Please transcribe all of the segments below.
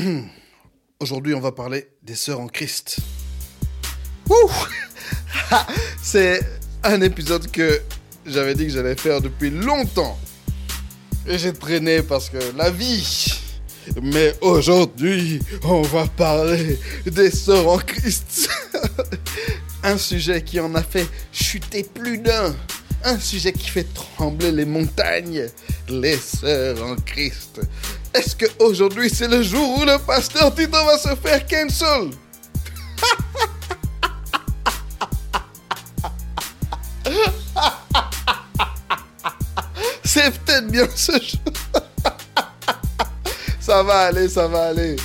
Aujourd'hui, on va parler des sœurs en Christ. C'est un épisode que j'avais dit que j'allais faire depuis longtemps. Et j'ai traîné parce que la vie. Mais aujourd'hui, on va parler des sœurs en Christ. un sujet qui en a fait chuter plus d'un. Un sujet qui fait trembler les montagnes. Les sœurs en Christ. Est-ce que aujourd'hui c'est le jour où le pasteur Tito va se faire cancel? C'est peut-être bien ce jour. ça va aller, ça va aller.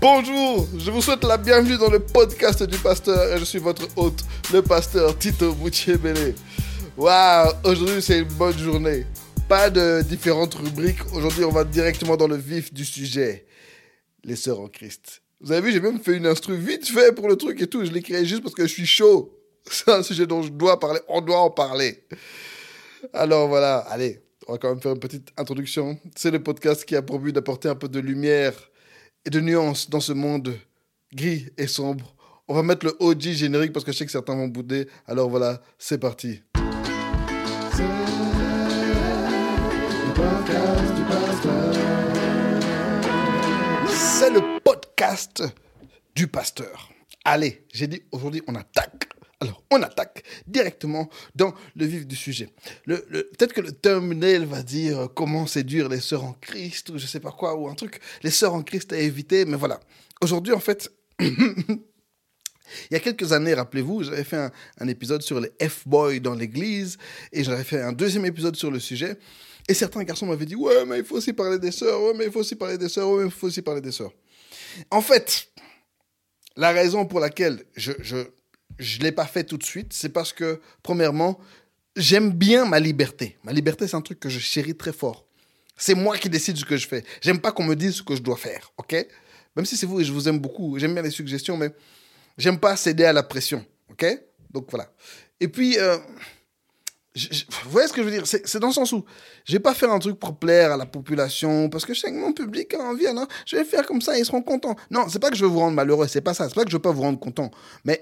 Bonjour, je vous souhaite la bienvenue dans le podcast du pasteur et je suis votre hôte, le pasteur Tito Boutier-Bélé. Waouh, aujourd'hui c'est une bonne journée. Pas de différentes rubriques, aujourd'hui on va directement dans le vif du sujet. Les sœurs en Christ. Vous avez vu, j'ai même fait une instru vite fait pour le truc et tout, je l'ai créé juste parce que je suis chaud. C'est un sujet dont je dois parler, on doit en parler. Alors voilà, allez, on va quand même faire une petite introduction. C'est le podcast qui a pour but d'apporter un peu de lumière et de nuances dans ce monde gris et sombre. On va mettre le OG générique parce que je sais que certains vont bouder. Alors voilà, c'est parti. C'est le podcast du pasteur. Allez, j'ai dit aujourd'hui on attaque. Alors, on attaque directement dans le vif du sujet. Peut-être que le thumbnail va dire euh, comment séduire les sœurs en Christ ou je sais pas quoi, ou un truc, les sœurs en Christ à éviter, mais voilà. Aujourd'hui, en fait, il y a quelques années, rappelez-vous, j'avais fait un, un, épisode sur les F-boys dans l'église et j'avais fait un deuxième épisode sur le sujet. Et certains garçons m'avaient dit Ouais, mais il faut aussi parler des sœurs, ouais, mais il faut aussi parler des sœurs, ouais, mais il faut aussi parler des sœurs. En fait, la raison pour laquelle je, je je l'ai pas fait tout de suite, c'est parce que, premièrement, j'aime bien ma liberté. Ma liberté, c'est un truc que je chéris très fort. C'est moi qui décide ce que je fais. J'aime pas qu'on me dise ce que je dois faire, ok? Même si c'est vous et je vous aime beaucoup, j'aime bien les suggestions, mais j'aime pas céder à la pression, ok? Donc voilà. Et puis, euh, vous voyez ce que je veux dire? C'est dans le sens où je vais pas faire un truc pour plaire à la population, parce que je sais que mon public a envie, non? Je vais faire comme ça, ils seront contents. Non, c'est pas que je veux vous rendre malheureux, c'est pas ça. C'est pas que je veux pas vous rendre content, mais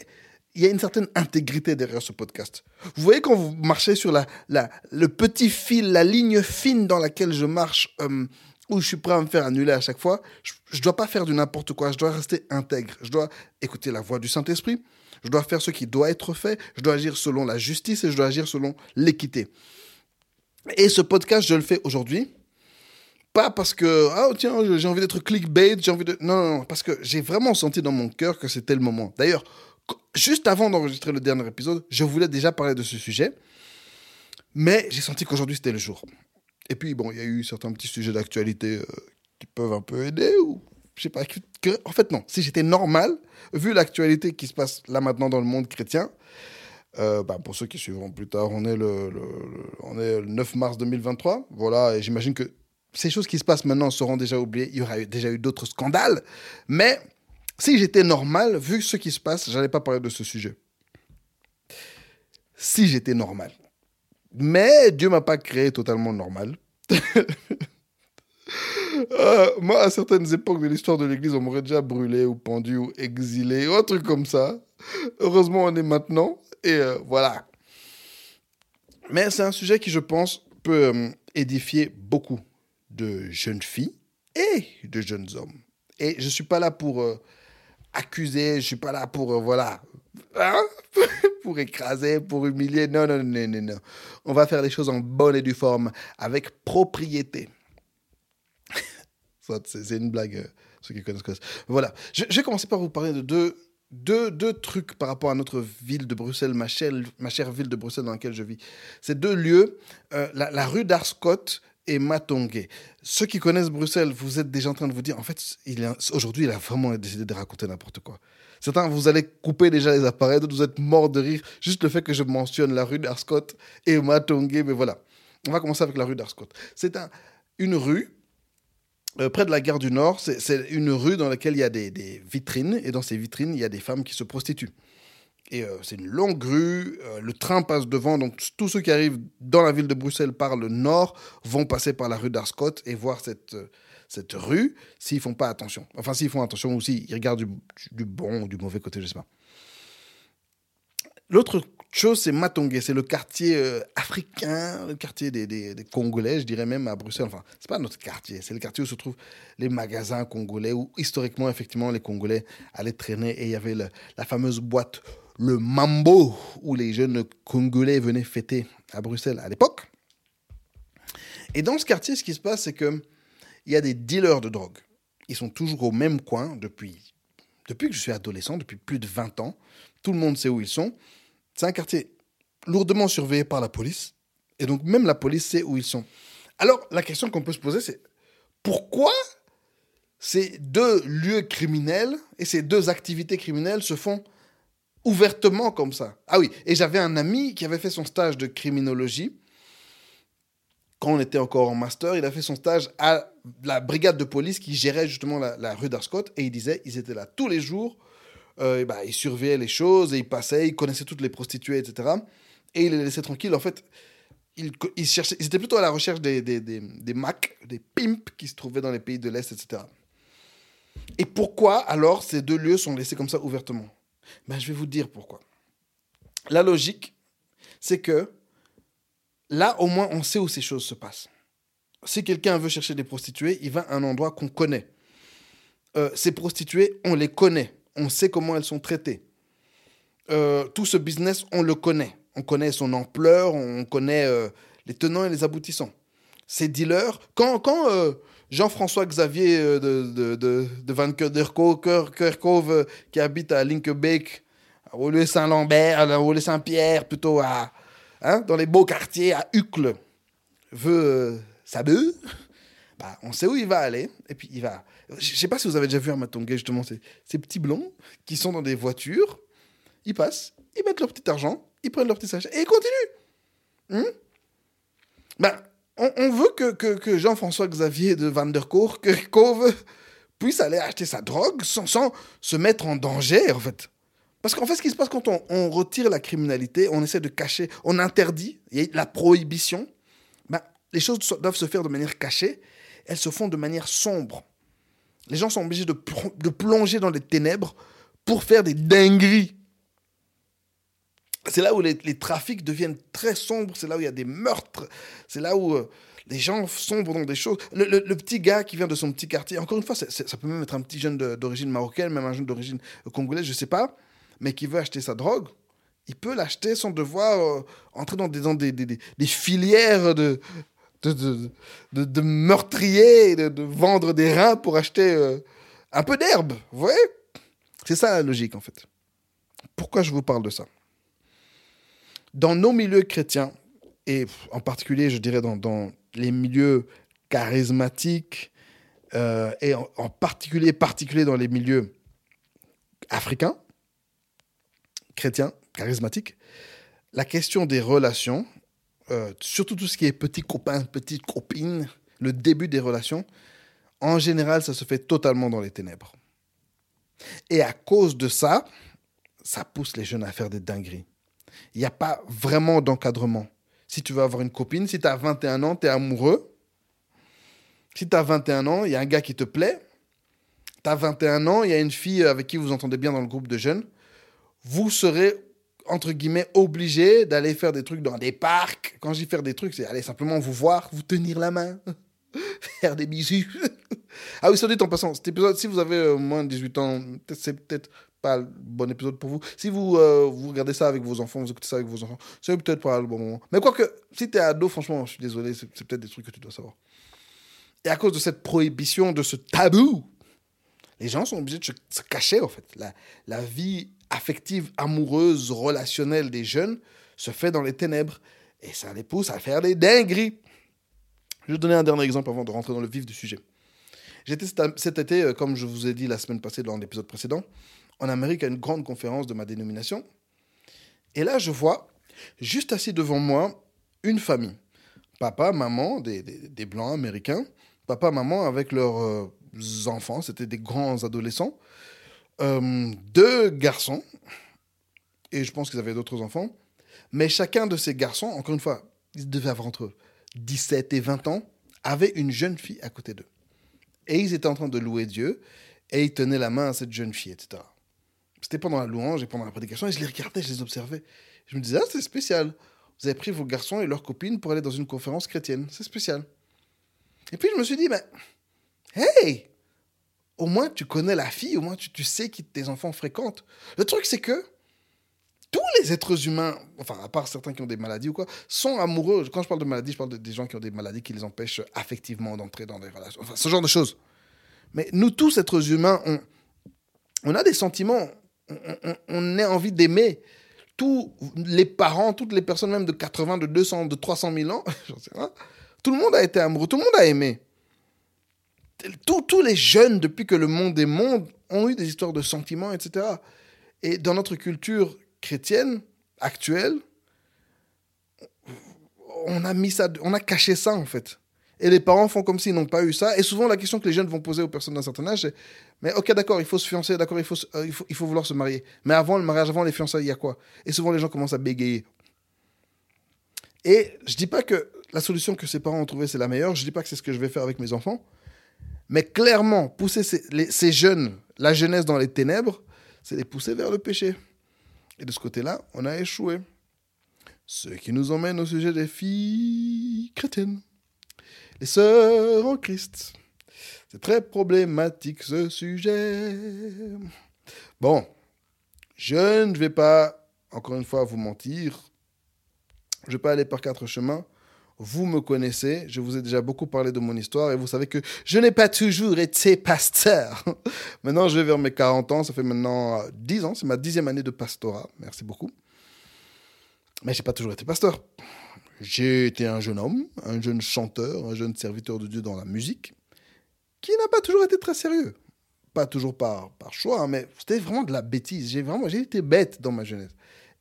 il y a une certaine intégrité derrière ce podcast. Vous voyez quand vous marchez sur la, la, le petit fil, la ligne fine dans laquelle je marche, euh, où je suis prêt à me faire annuler à chaque fois, je ne dois pas faire du n'importe quoi, je dois rester intègre, je dois écouter la voix du Saint-Esprit, je dois faire ce qui doit être fait, je dois agir selon la justice et je dois agir selon l'équité. Et ce podcast, je le fais aujourd'hui, pas parce que, ah tiens, j'ai envie d'être clickbait, j'ai envie de... Non, non, non, parce que j'ai vraiment senti dans mon cœur que c'était le moment. D'ailleurs, juste avant d'enregistrer le dernier épisode, je voulais déjà parler de ce sujet, mais j'ai senti qu'aujourd'hui c'était le jour. Et puis bon, il y a eu certains petits sujets d'actualité euh, qui peuvent un peu aider, ou je sais pas. En fait, non, si j'étais normal, vu l'actualité qui se passe là maintenant dans le monde chrétien, euh, bah, pour ceux qui suivront plus tard, on est le, on est le 9 mars 2023. Voilà, et j'imagine que ces choses qui se passent maintenant seront déjà oubliées. Il y aura déjà eu d'autres scandales. Mais si j'étais normal, vu ce qui se passe, j'allais pas parler de ce sujet. Si j'étais normal. Mais Dieu m'a pas créé totalement normal. Euh, moi, à certaines époques de l'histoire de l'Église, on m'aurait déjà brûlé ou pendu ou exilé ou un truc comme ça. Heureusement, on est maintenant. Et euh, voilà. Mais c'est un sujet qui, je pense, peut euh, édifier beaucoup de jeunes filles et de jeunes hommes. Et je ne suis pas là pour accuser, je suis pas là pour, voilà, hein, pour écraser, pour humilier. Non, non, non, non, non. On va faire les choses en bonne et due forme, avec propriété. C'est une blague, euh, ceux qui connaissent. Voilà. Je, vais commencer par vous parler de deux, deux, deux trucs par rapport à notre ville de Bruxelles, ma chère, ma chère ville de Bruxelles dans laquelle je vis. Ces deux lieux, euh, la, rue d'Arscott et Matongue. Ceux qui connaissent Bruxelles, vous êtes déjà en train de vous dire, en fait, aujourd'hui, il a vraiment décidé de raconter n'importe quoi. Certains, vous allez couper déjà les appareils, d'autres, vous êtes morts de rire. Juste le fait que je mentionne la rue d'Arscott et Matongue, mais voilà. On va commencer avec la rue d'Arscott. C'est un, une rue euh, près de la gare du Nord. C'est une rue dans laquelle il y a des, vitrines, et dans ces vitrines, il y a des femmes qui se prostituent. Et euh, c'est une longue rue, euh, le train passe devant, donc tous ceux qui arrivent dans la ville de Bruxelles par le nord vont passer par la rue d'Arscott et voir cette, cette rue s'ils font pas attention. Enfin, s'ils font attention ou s'ils regardent du, du bon ou du mauvais côté, je sais pas. L'autre chose, c'est Matongé. C'est le quartier euh, africain, le quartier des, Congolais, je dirais même à Bruxelles. Enfin, c'est pas notre quartier, c'est le quartier où se trouvent les magasins congolais, où historiquement, effectivement, les Congolais allaient traîner et il y avait la fameuse boîte, le Mambo, où les jeunes Congolais venaient fêter à Bruxelles à l'époque. Et dans ce quartier, ce qui se passe, c'est que il y a des dealers de drogue. Ils sont toujours au même coin depuis, depuis que je suis adolescent, depuis plus de 20 ans. Tout le monde sait où ils sont. C'est un quartier lourdement surveillé par la police. Et donc, même la police sait où ils sont. Alors, la question qu'on peut se poser, c'est pourquoi ces deux lieux criminels et ces deux activités criminelles se font ouvertement comme ça? Ah oui, et j'avais un ami qui avait fait son stage de criminologie. Quand on était encore en master, il a fait son stage à la brigade de police qui gérait justement la, rue d'Arscott. Et il disait, ils étaient là tous les jours euh, bah, il surveillait les choses et il passait, il connaissait toutes les prostituées, etc. Et il les laissait tranquilles. En fait, il, il cherchait, ils étaient plutôt à la recherche des, des, des, des Macs, des pimps qui se trouvaient dans les pays de l'Est, etc. Et pourquoi alors ces deux lieux sont laissés comme ça ouvertement? Ben, Je vais vous dire pourquoi. La logique, c'est que là, au moins, on sait où ces choses se passent. Si quelqu'un veut chercher des prostituées, il va à un endroit qu'on connaît. Euh, ces prostituées, on les connaît on sait comment elles sont traitées. Euh, tout ce business, on le connaît. On connaît son ampleur, on connaît euh, les tenants et les aboutissants. Ces dealers, quand, quand euh, Jean-François Xavier de, de, Van Kerkhove, qui habite à Linkebeek, à Rollet Saint-Lambert, à Rollet Saint-Pierre, plutôt à, hein, dans les beaux quartiers, à Uccle, veut sa bœuf, bah, on sait où il va aller, et puis il va. Je sais pas si vous avez déjà vu un Matongay, justement, ces, petits blonds qui sont dans des voitures, ils passent, ils mettent leur petit argent, ils prennent leur petit sachet, et ils continuent. Hmm? Bah, on, veut que, que, que Jean-François Xavier de Van der Cove puisse aller acheter sa drogue sans, sans, se mettre en danger, en fait. Parce qu'en fait, ce qui se passe quand on, on, retire la criminalité, on essaie de cacher, on interdit, il y a la prohibition, bah, les choses doivent se faire de manière cachée elles se font de manière sombre. Les gens sont obligés de, plonger dans les ténèbres pour faire des dingueries. C'est là où les, trafics deviennent très sombres, c'est là où il y a des meurtres, c'est là où euh, les gens sombrent dans des choses. Le, petit gars qui vient de son petit quartier, encore une fois, ça peut même être un petit jeune d'origine marocaine, même un jeune d'origine congolaise, je ne sais pas, mais qui veut acheter sa drogue, il peut l'acheter sans devoir euh, entrer dans des filières de, de, meurtrier, de, de, vendre des reins pour acheter euh, un peu d'herbe. Vous voyez? C'est ça la logique, en fait. Pourquoi je vous parle de ça? Dans nos milieux chrétiens, et en particulier, je dirais, dans, dans les milieux charismatiques, euh, et en, en, particulier, particulier dans les milieux africains, chrétiens, charismatiques, la question des relations euh, surtout tout ce qui est petit copain, petite copine, le début des relations, en général, ça se fait totalement dans les ténèbres. Et à cause de ça, ça pousse les jeunes à faire des dingueries. Il n'y a pas vraiment d'encadrement. Si tu veux avoir une copine, si tu as 21 ans, tu es amoureux. Si tu as 21 ans, il y a un gars qui te plaît. Tu as 21 ans, il y a une fille avec qui vous entendez bien dans le groupe de jeunes. Vous serez entre guillemets, obligé d'aller faire des trucs dans des parcs. Quand dis faire des trucs, c'est aller simplement vous voir, vous tenir la main, faire des bisous. ah oui, ça dit en passant, cet épisode, si vous avez euh, moins de 18 ans, c'est peut-être pas le bon épisode pour vous. Si vous, euh, vous regardez ça avec vos enfants, vous écoutez ça avec vos enfants, c'est peut-être pas le bon moment. Mais quoique, si tu es ado, franchement, je suis désolé, c'est peut-être des trucs que tu dois savoir. Et à cause de cette prohibition, de ce tabou, les gens sont obligés de se cacher, en fait. La, la vie affective, amoureuse, relationnelle des jeunes se fait dans les ténèbres. Et ça les pousse à faire des dingueries. Je vais donner un dernier exemple avant de rentrer dans le vif du sujet. J'étais cet été, euh, comme je vous ai dit la semaine passée dans l'épisode précédent, en Amérique à une grande conférence de ma dénomination. Et là, je vois, juste assis devant moi, une famille. Papa, maman, des, des, des blancs américains. Papa, maman avec leurs euh, enfants, c'était des grands adolescents euh, deux garçons, et je pense qu'ils avaient d'autres enfants, mais chacun de ces garçons, encore une fois, ils devaient avoir entre 17 et 20 ans, avait une jeune fille à côté d'eux. Et ils étaient en train de louer Dieu, et ils tenaient la main à cette jeune fille, etc. C'était pendant la louange et pendant la prédication, et je les regardais, je les observais. Je me disais, ah, c'est spécial. Vous avez pris vos garçons et leurs copines pour aller dans une conférence chrétienne. C'est spécial. Et puis je me suis dit, mais, hey, au moins tu connais la fille, au moins tu, tu sais qui tes enfants fréquentent. Le truc, c'est que tous les êtres humains, enfin, à part certains qui ont des maladies ou quoi, sont amoureux. Quand je parle de maladies, je parle de, des gens qui ont des maladies qui les empêchent affectivement d'entrer dans des relations. Enfin, ce genre de choses. Mais nous tous, êtres humains, on, on a des sentiments. On, a envie d'aimer. Tous les parents, toutes les personnes, même de 80, de 200, de 300 000 ans, sais pas, tout le monde a été amoureux, tout le monde a aimé. Tous, les jeunes, depuis que le monde est monde, ont eu des histoires de sentiments, etc. Et dans notre culture chrétienne actuelle, on a mis ça, on a caché ça en fait. Et les parents font comme s'ils n'ont pas eu ça. Et souvent, la question que les jeunes vont poser aux personnes d'un certain âge, c'est Mais ok, d'accord, il faut se fiancer, d'accord, il, faut, euh, il, faut, vouloir se marier. Mais avant le mariage, avant les fiançailles, il y a quoi? Et souvent, les gens commencent à bégayer. Et je dis pas que la solution que ces parents ont trouvée, c'est la meilleure. Je dis pas que c'est ce que je vais faire avec mes enfants. Mais clairement, pousser ces, jeunes, la jeunesse dans les ténèbres, c'est les pousser vers le péché. Et de ce côté-là, on a échoué. Ce qui nous emmène au sujet des filles chrétiennes. Les sœurs en Christ. C'est très problématique ce sujet. Bon, je ne vais pas, encore une fois, vous mentir. Je ne vais pas aller par quatre chemins. Vous me connaissez, je vous ai déjà beaucoup parlé de mon histoire et vous savez que je n'ai pas toujours été pasteur. maintenant, je vais vers mes 40 ans, ça fait maintenant 10 ans, c'est ma dixième année de pastorat. Merci beaucoup. Mais j'ai pas toujours été pasteur. J'ai été un jeune homme, un jeune chanteur, un jeune serviteur de Dieu dans la musique, qui n'a pas toujours été très sérieux. Pas toujours par, par choix, hein, mais c'était vraiment de la bêtise. J'ai vraiment, j'ai été bête dans ma jeunesse.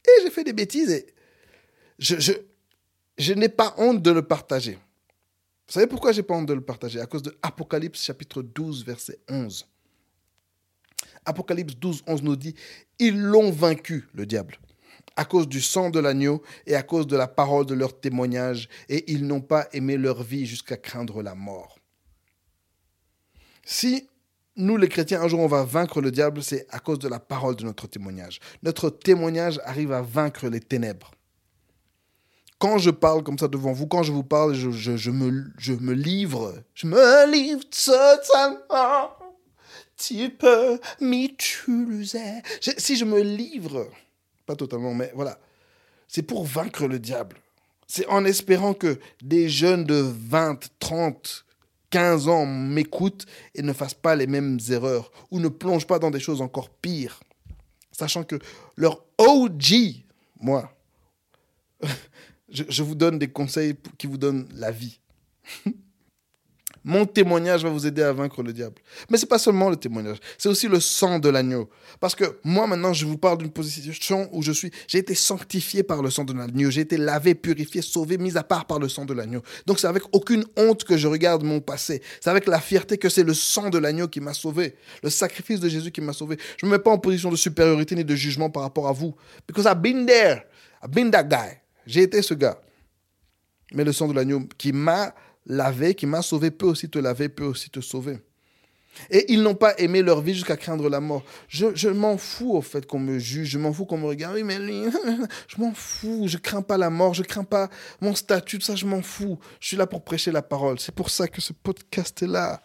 Et j'ai fait des bêtises et je, je n'ai pas honte de le partager. Vous savez pourquoi j'ai pas honte de le partager? À cause de Apocalypse chapitre 12, verset 11. Apocalypse 12, 11 nous dit, ils l'ont vaincu, le diable, à cause du sang de l'agneau et à cause de la parole de leur témoignage, et ils n'ont pas aimé leur vie jusqu'à craindre la mort. Si nous, les chrétiens, un jour on va vaincre le diable, c'est à cause de la parole de notre témoignage. Notre témoignage arrive à vaincre les ténèbres quand je parle comme ça devant vous, quand je vous parle, je, je, me, je me livre. Je me livre totalement. Tu peux m'utiliser. Si je me livre, pas totalement, mais voilà, c'est pour vaincre le diable. C'est en espérant que des jeunes de 20, 30, 15 ans m'écoutent et ne fassent pas les mêmes erreurs ou ne plongent pas dans des choses encore pires. Sachant que leur OG, moi, je, vous donne des conseils qui vous donnent la vie. Mon témoignage va vous aider à vaincre le diable. Mais c'est pas seulement le témoignage, c'est aussi le sang de l'agneau. Parce que moi maintenant, je vous parle d'une position où je suis, j'ai été sanctifié par le sang de l'agneau, j'ai été lavé, purifié, sauvé, mis à part par le sang de l'agneau. Donc c'est avec aucune honte que je regarde mon passé. C'est avec la fierté que c'est le sang de l'agneau qui m'a sauvé, le sacrifice de Jésus qui m'a sauvé. Je me mets pas en position de supériorité ni de jugement par rapport à vous. Because I've been there, I've been that guy. J'ai été ce gars. Mais le sang de l'agneau qui m'a lavé, qui m'a sauvé, peut aussi te laver, peut aussi te sauver. Et ils n'ont pas aimé leur vie jusqu'à craindre la mort. Je, m'en fous au fait qu'on me juge, je m'en fous qu'on me regarde. Oui, mais lui, je m'en fous, je crains pas la mort, je crains pas mon statut, tout ça, je m'en fous. Je suis là pour prêcher la parole. C'est pour ça que ce podcast est là.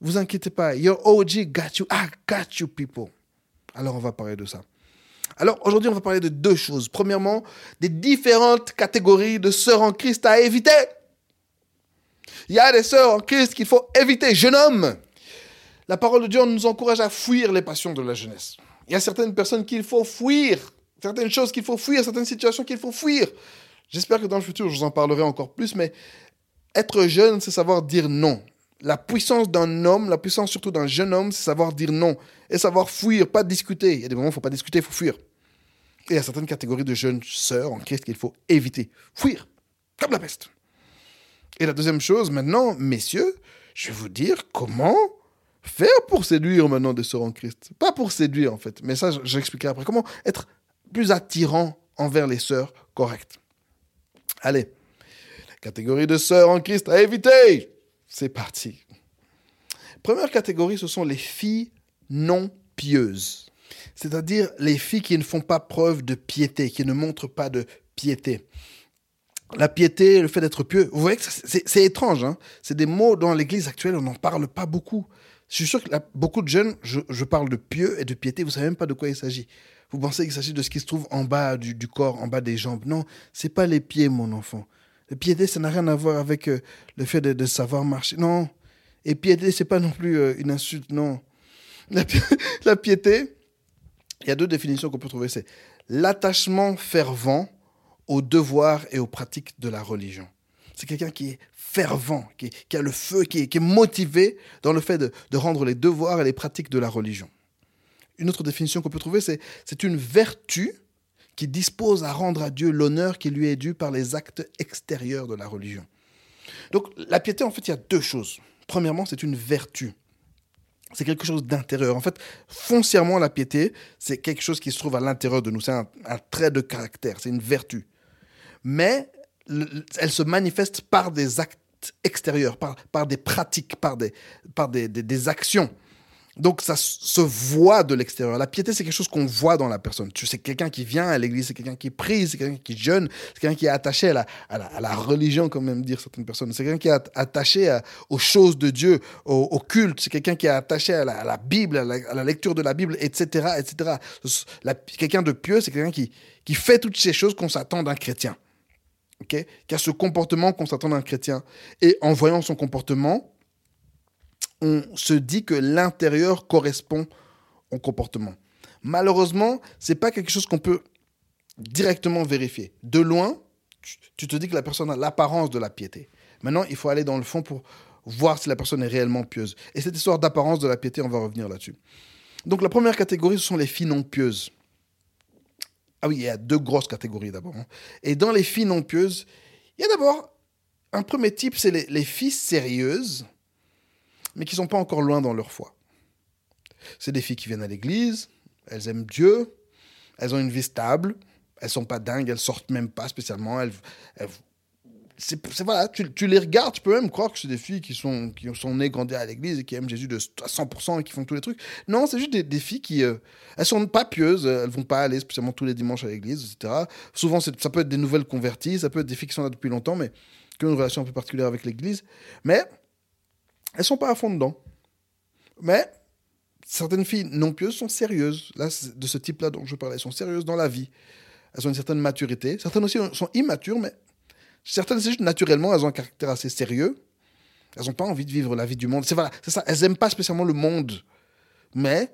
Vous inquiétez pas. Your OG got you. I got you, people. Alors, on va parler de ça. Alors aujourd'hui, on va parler de deux choses. Premièrement, des différentes catégories de sœurs en Christ à éviter. Il y a des sœurs en Christ qu'il faut éviter. Jeune homme, la parole de Dieu nous encourage à fuir les passions de la jeunesse. Il y a certaines personnes qu'il faut fuir, certaines choses qu'il faut fuir, certaines situations qu'il faut fuir. J'espère que dans le futur, je vous en parlerai encore plus, mais être jeune, c'est savoir dire non. La puissance d'un homme, la puissance surtout d'un jeune homme, c'est savoir dire non et savoir fuir, pas discuter. Il y a des moments où il ne faut pas discuter, il faut fuir. Et a certaines catégories de jeunes sœurs en Christ qu'il faut éviter, fuir, comme la peste. Et la deuxième chose, maintenant, messieurs, je vais vous dire comment faire pour séduire maintenant des sœurs en Christ. Pas pour séduire, en fait, mais ça, j'expliquerai après. Comment être plus attirant envers les sœurs correctes. Allez, la catégorie de sœurs en Christ à éviter. C'est parti. Première catégorie, ce sont les filles non pieuses. C'est-à-dire les filles qui ne font pas preuve de piété, qui ne montrent pas de piété. La piété, le fait d'être pieux, vous voyez que c'est étrange. Hein c'est des mots dans l'Église actuelle, on n'en parle pas beaucoup. Je suis sûr que beaucoup de jeunes, je, parle de pieux et de piété, vous savez même pas de quoi il s'agit. Vous pensez qu'il s'agit de ce qui se trouve en bas du, corps, en bas des jambes. Non, c'est pas les pieds, mon enfant. La piété, ça n'a rien à voir avec euh, le fait de, savoir marcher. Non. Et piété, c'est pas non plus euh, une insulte, non. La, piété, il y a deux définitions qu'on peut trouver. C'est l'attachement fervent aux devoirs et aux pratiques de la religion. C'est quelqu'un qui est fervent, qui, a le feu, qui est, motivé dans le fait de, de, rendre les devoirs et les pratiques de la religion. Une autre définition qu'on peut trouver, c'est c'est une vertu qui dispose à rendre à Dieu l'honneur qui lui est dû par les actes extérieurs de la religion. Donc la piété, en fait, il y a deux choses. Premièrement, c'est une vertu. C'est quelque chose d'intérieur. En fait, foncièrement, la piété, c'est quelque chose qui se trouve à l'intérieur de nous. C'est un, trait de caractère, c'est une vertu. Mais elle se manifeste par des actes extérieurs, par, des pratiques, par des actions. Donc ça se voit de l'extérieur. La piété, c'est quelque chose qu'on voit dans la personne. Tu sais, quelqu'un qui vient à l'église, c'est quelqu'un qui prie, c'est quelqu'un qui jeûne, c'est quelqu'un qui est attaché à la, religion, comme même dire certaines personnes. C'est quelqu'un qui est attaché aux choses de Dieu, au, culte. C'est quelqu'un qui est attaché à la, Bible, à la, lecture de la Bible, etc. etc. quelqu'un de pieux, c'est quelqu'un qui, fait toutes ces choses qu'on s'attend d'un chrétien. Qui a ce comportement qu'on s'attend d'un chrétien. Et en voyant son comportement, on se dit que l'intérieur correspond au comportement. Malheureusement, c'est pas quelque chose qu'on peut directement vérifier. De loin, tu te dis que la personne a l'apparence de la piété. Maintenant, il faut aller dans le fond pour voir si la personne est réellement pieuse. Et cette histoire d'apparence de la piété, on va revenir là-dessus. Donc la première catégorie, ce sont les filles non pieuses. Ah oui, il y a deux grosses catégories d'abord. Hein. Et dans les filles non pieuses, il y a d'abord un premier type, c'est les, les filles sérieuses mais qui sont pas encore loin dans leur foi. C'est des filles qui viennent à l'église, elles aiment Dieu, elles ont une vie stable, elles sont pas dingues, elles sortent même pas spécialement, elles, c'est, voilà, tu, les regardes, tu peux même croire que c'est des filles qui sont, qui sont nées, grandies à l'église et qui aiment Jésus de, à 100% et qui font tous les trucs. Non, c'est juste des, filles qui, euh, elles sont pas pieuses, elles vont pas aller spécialement tous les dimanches à l'église, etc. Souvent, ça peut être des nouvelles converties, ça peut être des filles qui sont là depuis longtemps, mais qui ont une relation un peu particulière avec l'église. Mais elles sont pas à fond dedans. Mais certaines filles non pieuses sont sérieuses. Là, de ce type-là dont je parlais, elles sont sérieuses dans la vie. Elles ont une certaine maturité. Certaines aussi sont immatures, mais certaines, c'est juste naturellement, elles ont un caractère assez sérieux. Elles n'ont pas envie de vivre la vie du monde. C'est voilà, c'est ça. Elles n'aiment pas spécialement le monde, mais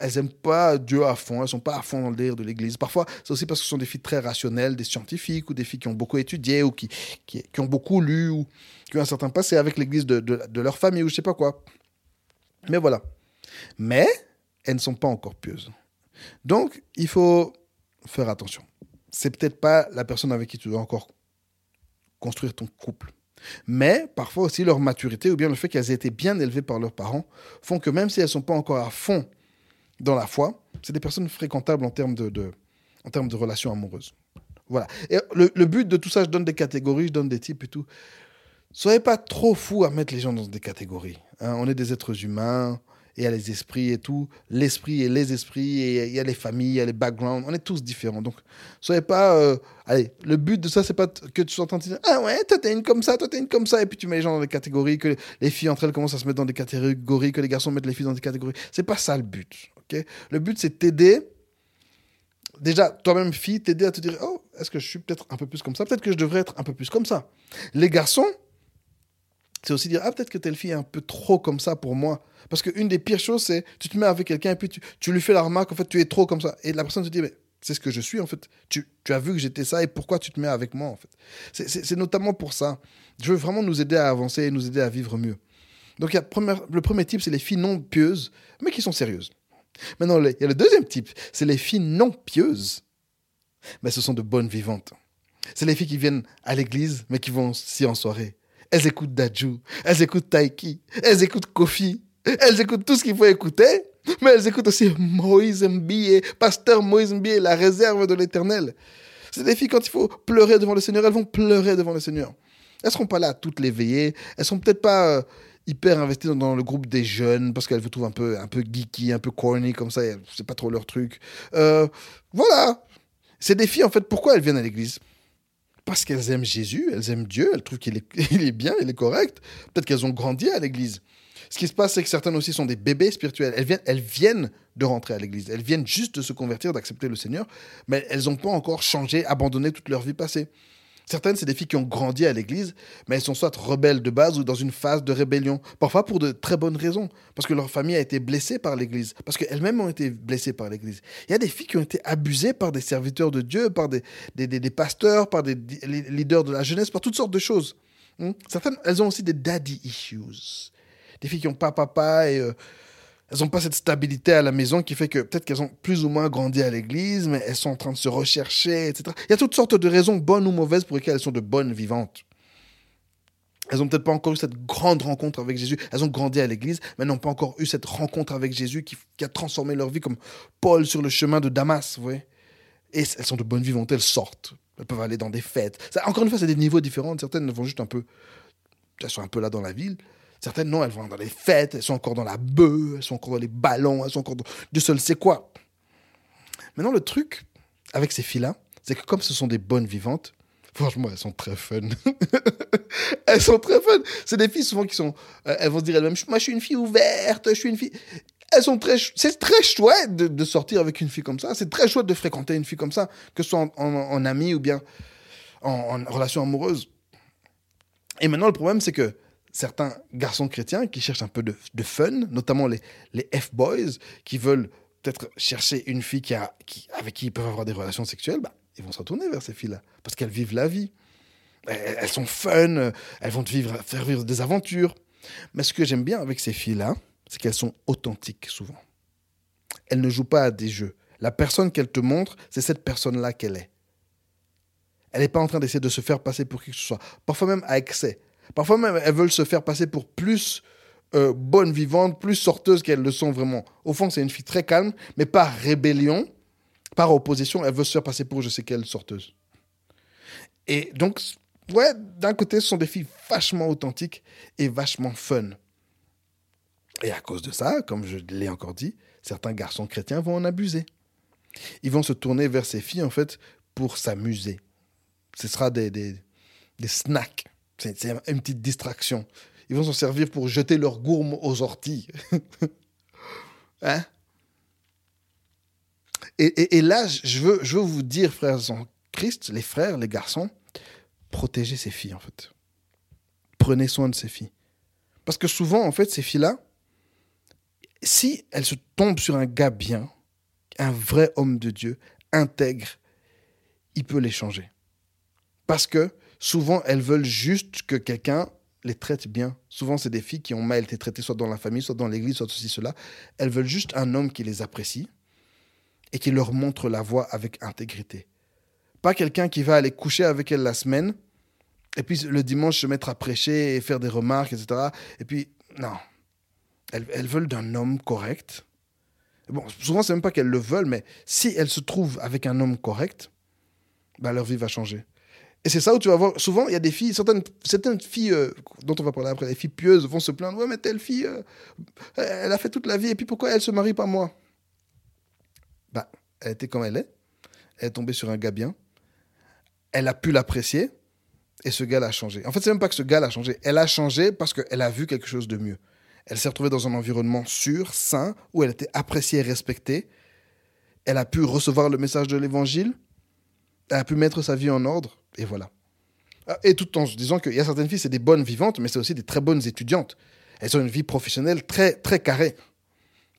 elles n'aiment pas Dieu à fond. Elles sont pas à fond dans le délire de l'Église. Parfois, c'est aussi parce que ce sont des filles très rationnelles, des scientifiques ou des filles qui ont beaucoup étudié ou qui, qui, qui ont beaucoup lu ou qui ont un certain passé avec l'Église de, de, leur famille ou je sais pas quoi. Mais voilà. Mais elles ne sont pas encore pieuses. Donc, il faut faire attention. C'est peut-être pas la personne avec qui tu dois encore construire ton couple. Mais parfois aussi leur maturité ou bien le fait qu'elles aient été bien élevées par leurs parents font que même si elles ne sont pas encore à fond dans la foi, c'est des personnes fréquentables en termes de, en termes de relations amoureuses. Voilà. Et le, but de tout ça, je donne des catégories, je donne des types et tout. Soyez pas trop fous à mettre les gens dans des catégories. Hein. On est des êtres humains, il y a les esprits et tout. L'esprit et les esprits, et il y a les familles, il y a les backgrounds. On est tous différents. Donc, soyez pas. Euh, allez, le but de ça, c'est pas que tu sois en train de dire Ah ouais, toi t'es une comme ça, toi t'es une comme ça. Et puis tu mets les gens dans des catégories, que les filles entre elles commencent à se mettre dans des catégories, que les garçons mettent les filles dans des catégories. C'est pas ça le but. Le but, c'est t'aider. Déjà, toi-même, fille, t'aider à te dire Oh, est-ce que je suis peut-être un peu plus comme ça? Peut-être que je devrais être un peu plus comme ça. Les garçons, c'est aussi dire ah peut-être que telle fille est un peu trop comme ça pour moi. Parce qu'une des pires choses c'est tu te mets avec quelqu'un et puis tu, lui fais la remarque en fait tu es trop comme ça. Et la personne te dit mais c'est ce que je suis en fait. Tu, tu as vu que j'étais ça et pourquoi tu te mets avec moi en fait? C'est notamment pour ça. Je veux vraiment nous aider à avancer et nous aider à vivre mieux. Donc y a le premier type c'est les filles non pieuses mais qui sont sérieuses maintenant il y a le deuxième type c'est les filles non pieuses mais ce sont de bonnes vivantes c'est les filles qui viennent à l'église mais qui vont aussi en soirée elles écoutent Daju, elles écoutent Taiki, elles écoutent Kofi, elles écoutent tout ce qu'il faut écouter, mais elles écoutent aussi Moïse Mbie, pasteur Moïse Mbie, la réserve de l'éternel. C'est des filles, quand il faut pleurer devant le Seigneur, elles vont pleurer devant le Seigneur. Elles seront pas là toutes les veillées, elles sont peut-être pas euh, hyper investies dans, dans le groupe des jeunes parce qu'elles vous trouvent un peu, un peu geeky, un peu corny comme ça. C'est pas trop leur truc. Euh, voilà. Ces des filles, en fait, pourquoi elles viennent à l'église? Parce qu'elles aiment Jésus, elles aiment Dieu, elles trouvent qu'il est, il est bien, il est correct. Peut-être qu'elles ont grandi à l'église. Ce qui se passe, c'est que certaines aussi sont des bébés spirituels. Elles viennent, elles viennent de rentrer à l'église. Elles viennent juste de se convertir, d'accepter le Seigneur, mais elles n'ont pas encore changé, abandonné toute leur vie passée. Certaines, c'est des filles qui ont grandi à l'église, mais elles sont soit rebelles de base ou dans une phase de rébellion. Parfois pour de très bonnes raisons. Parce que leur famille a été blessée par l'église. Parce qu'elles-mêmes ont été blessées par l'église. Il y a des filles qui ont été abusées par des serviteurs de Dieu, par des, pasteurs, par des leaders de la jeunesse, par toutes sortes de choses. Hmm? Certaines, elles ont aussi des daddy issues. Des filles qui n'ont pas papa et euh, elles n'ont pas cette stabilité à la maison qui fait que peut-être qu'elles ont plus ou moins grandi à l'église, mais elles sont en train de se rechercher, etc. Il y a toutes sortes de raisons, bonnes ou mauvaises, pour lesquelles elles sont de bonnes vivantes. Elles n'ont peut-être pas encore eu cette grande rencontre avec Jésus. Elles ont grandi à l'église, mais n'ont pas encore eu cette rencontre avec Jésus qui, a transformé leur vie, comme Paul sur le chemin de Damas, vous voyez. Et elles sont de bonnes vivantes, elles sortent. Elles peuvent aller dans des fêtes. encore une fois, c'est des niveaux différents. Certaines vont juste un peu. Elles sont un peu là dans la ville. Certaines, non, elles vont dans les fêtes, elles sont encore dans la bœuf, elles sont encore dans les ballons, elles sont encore dans Dieu seul sait quoi. Maintenant, le truc avec ces filles-là, c'est que comme ce sont des bonnes vivantes, franchement, elles sont très fun. elles sont très fun. C'est des filles souvent qui sont. Euh, elles vont se dire elles-mêmes Moi, je suis une fille ouverte, je suis une fille. Elles sont très. C'est très chouette de, sortir avec une fille comme ça. C'est très chouette de fréquenter une fille comme ça, que ce soit en, en, ami ou bien en, en relation amoureuse. Et maintenant, le problème, c'est que certains garçons chrétiens qui cherchent un peu de, fun, notamment les, les F-boys, qui veulent peut-être chercher une fille qui a, qui, avec qui ils peuvent avoir des relations sexuelles, bah, ils vont se retourner vers ces filles-là, parce qu'elles vivent la vie. Elles, sont fun, elles vont te vivre, faire vivre des aventures. Mais ce que j'aime bien avec ces filles-là, c'est qu'elles sont authentiques souvent. Elles ne jouent pas à des jeux. La personne qu'elles te montrent, c'est cette personne-là qu'elle est. Elle n'est pas en train d'essayer de se faire passer pour qui que ce soit. Parfois même à excès. Parfois même, elles veulent se faire passer pour plus euh, bonnes vivantes, plus sorteuses qu'elles le sont vraiment. Au fond, c'est une fille très calme, mais par rébellion, par opposition, elle veut se faire passer pour je sais quelle sorteuse. Et donc, ouais, d'un côté, ce sont des filles vachement authentiques et vachement fun. Et à cause de ça, comme je l'ai encore dit, certains garçons chrétiens vont en abuser. Ils vont se tourner vers ces filles, en fait, pour s'amuser. Ce sera des, des, des snacks c'est une petite distraction. Ils vont s'en servir pour jeter leur gourme aux orties. hein? Et, et, là, je veux, je veux vous dire, frères en Christ, les frères, les garçons, protégez ces filles, en fait. Prenez soin de ces filles. Parce que souvent, en fait, ces filles-là, si elles se tombent sur un gars bien, un vrai homme de Dieu, intègre, il peut les changer. Parce que souvent, elles veulent juste que quelqu'un les traite bien. Souvent, c'est des filles qui ont mal été traitées, soit dans la famille, soit dans l'église, soit ceci, cela. Elles veulent juste un homme qui les apprécie et qui leur montre la voie avec intégrité. Pas quelqu'un qui va aller coucher avec elle la semaine et puis le dimanche se mettre à prêcher et faire des remarques, etc. Et puis, non. Elles, veulent d'un homme correct. Bon, souvent, c'est même pas qu'elles le veulent, mais si elles se trouvent avec un homme correct, bah, leur vie va changer. Et c'est ça où tu vas voir, souvent, il y a des filles, certaines, certaines filles euh, dont on va parler après, les filles pieuses vont se plaindre, ouais, mais telle fille, euh, elle a fait toute la vie, et puis pourquoi elle se marie pas moi? Bah, elle était comme elle est, elle est tombée sur un gars bien, elle a pu l'apprécier, et ce gars l'a changé. En fait, c'est même pas que ce gars l'a changé, elle a changé parce qu'elle a vu quelque chose de mieux. Elle s'est retrouvée dans un environnement sûr, sain, où elle était appréciée et respectée. Elle a pu recevoir le message de l'évangile, elle a pu mettre sa vie en ordre, et voilà. Ah, et tout en se disant qu'il y a certaines filles, c'est des bonnes vivantes, mais c'est aussi des très bonnes étudiantes. Elles ont une vie professionnelle très, très carrée.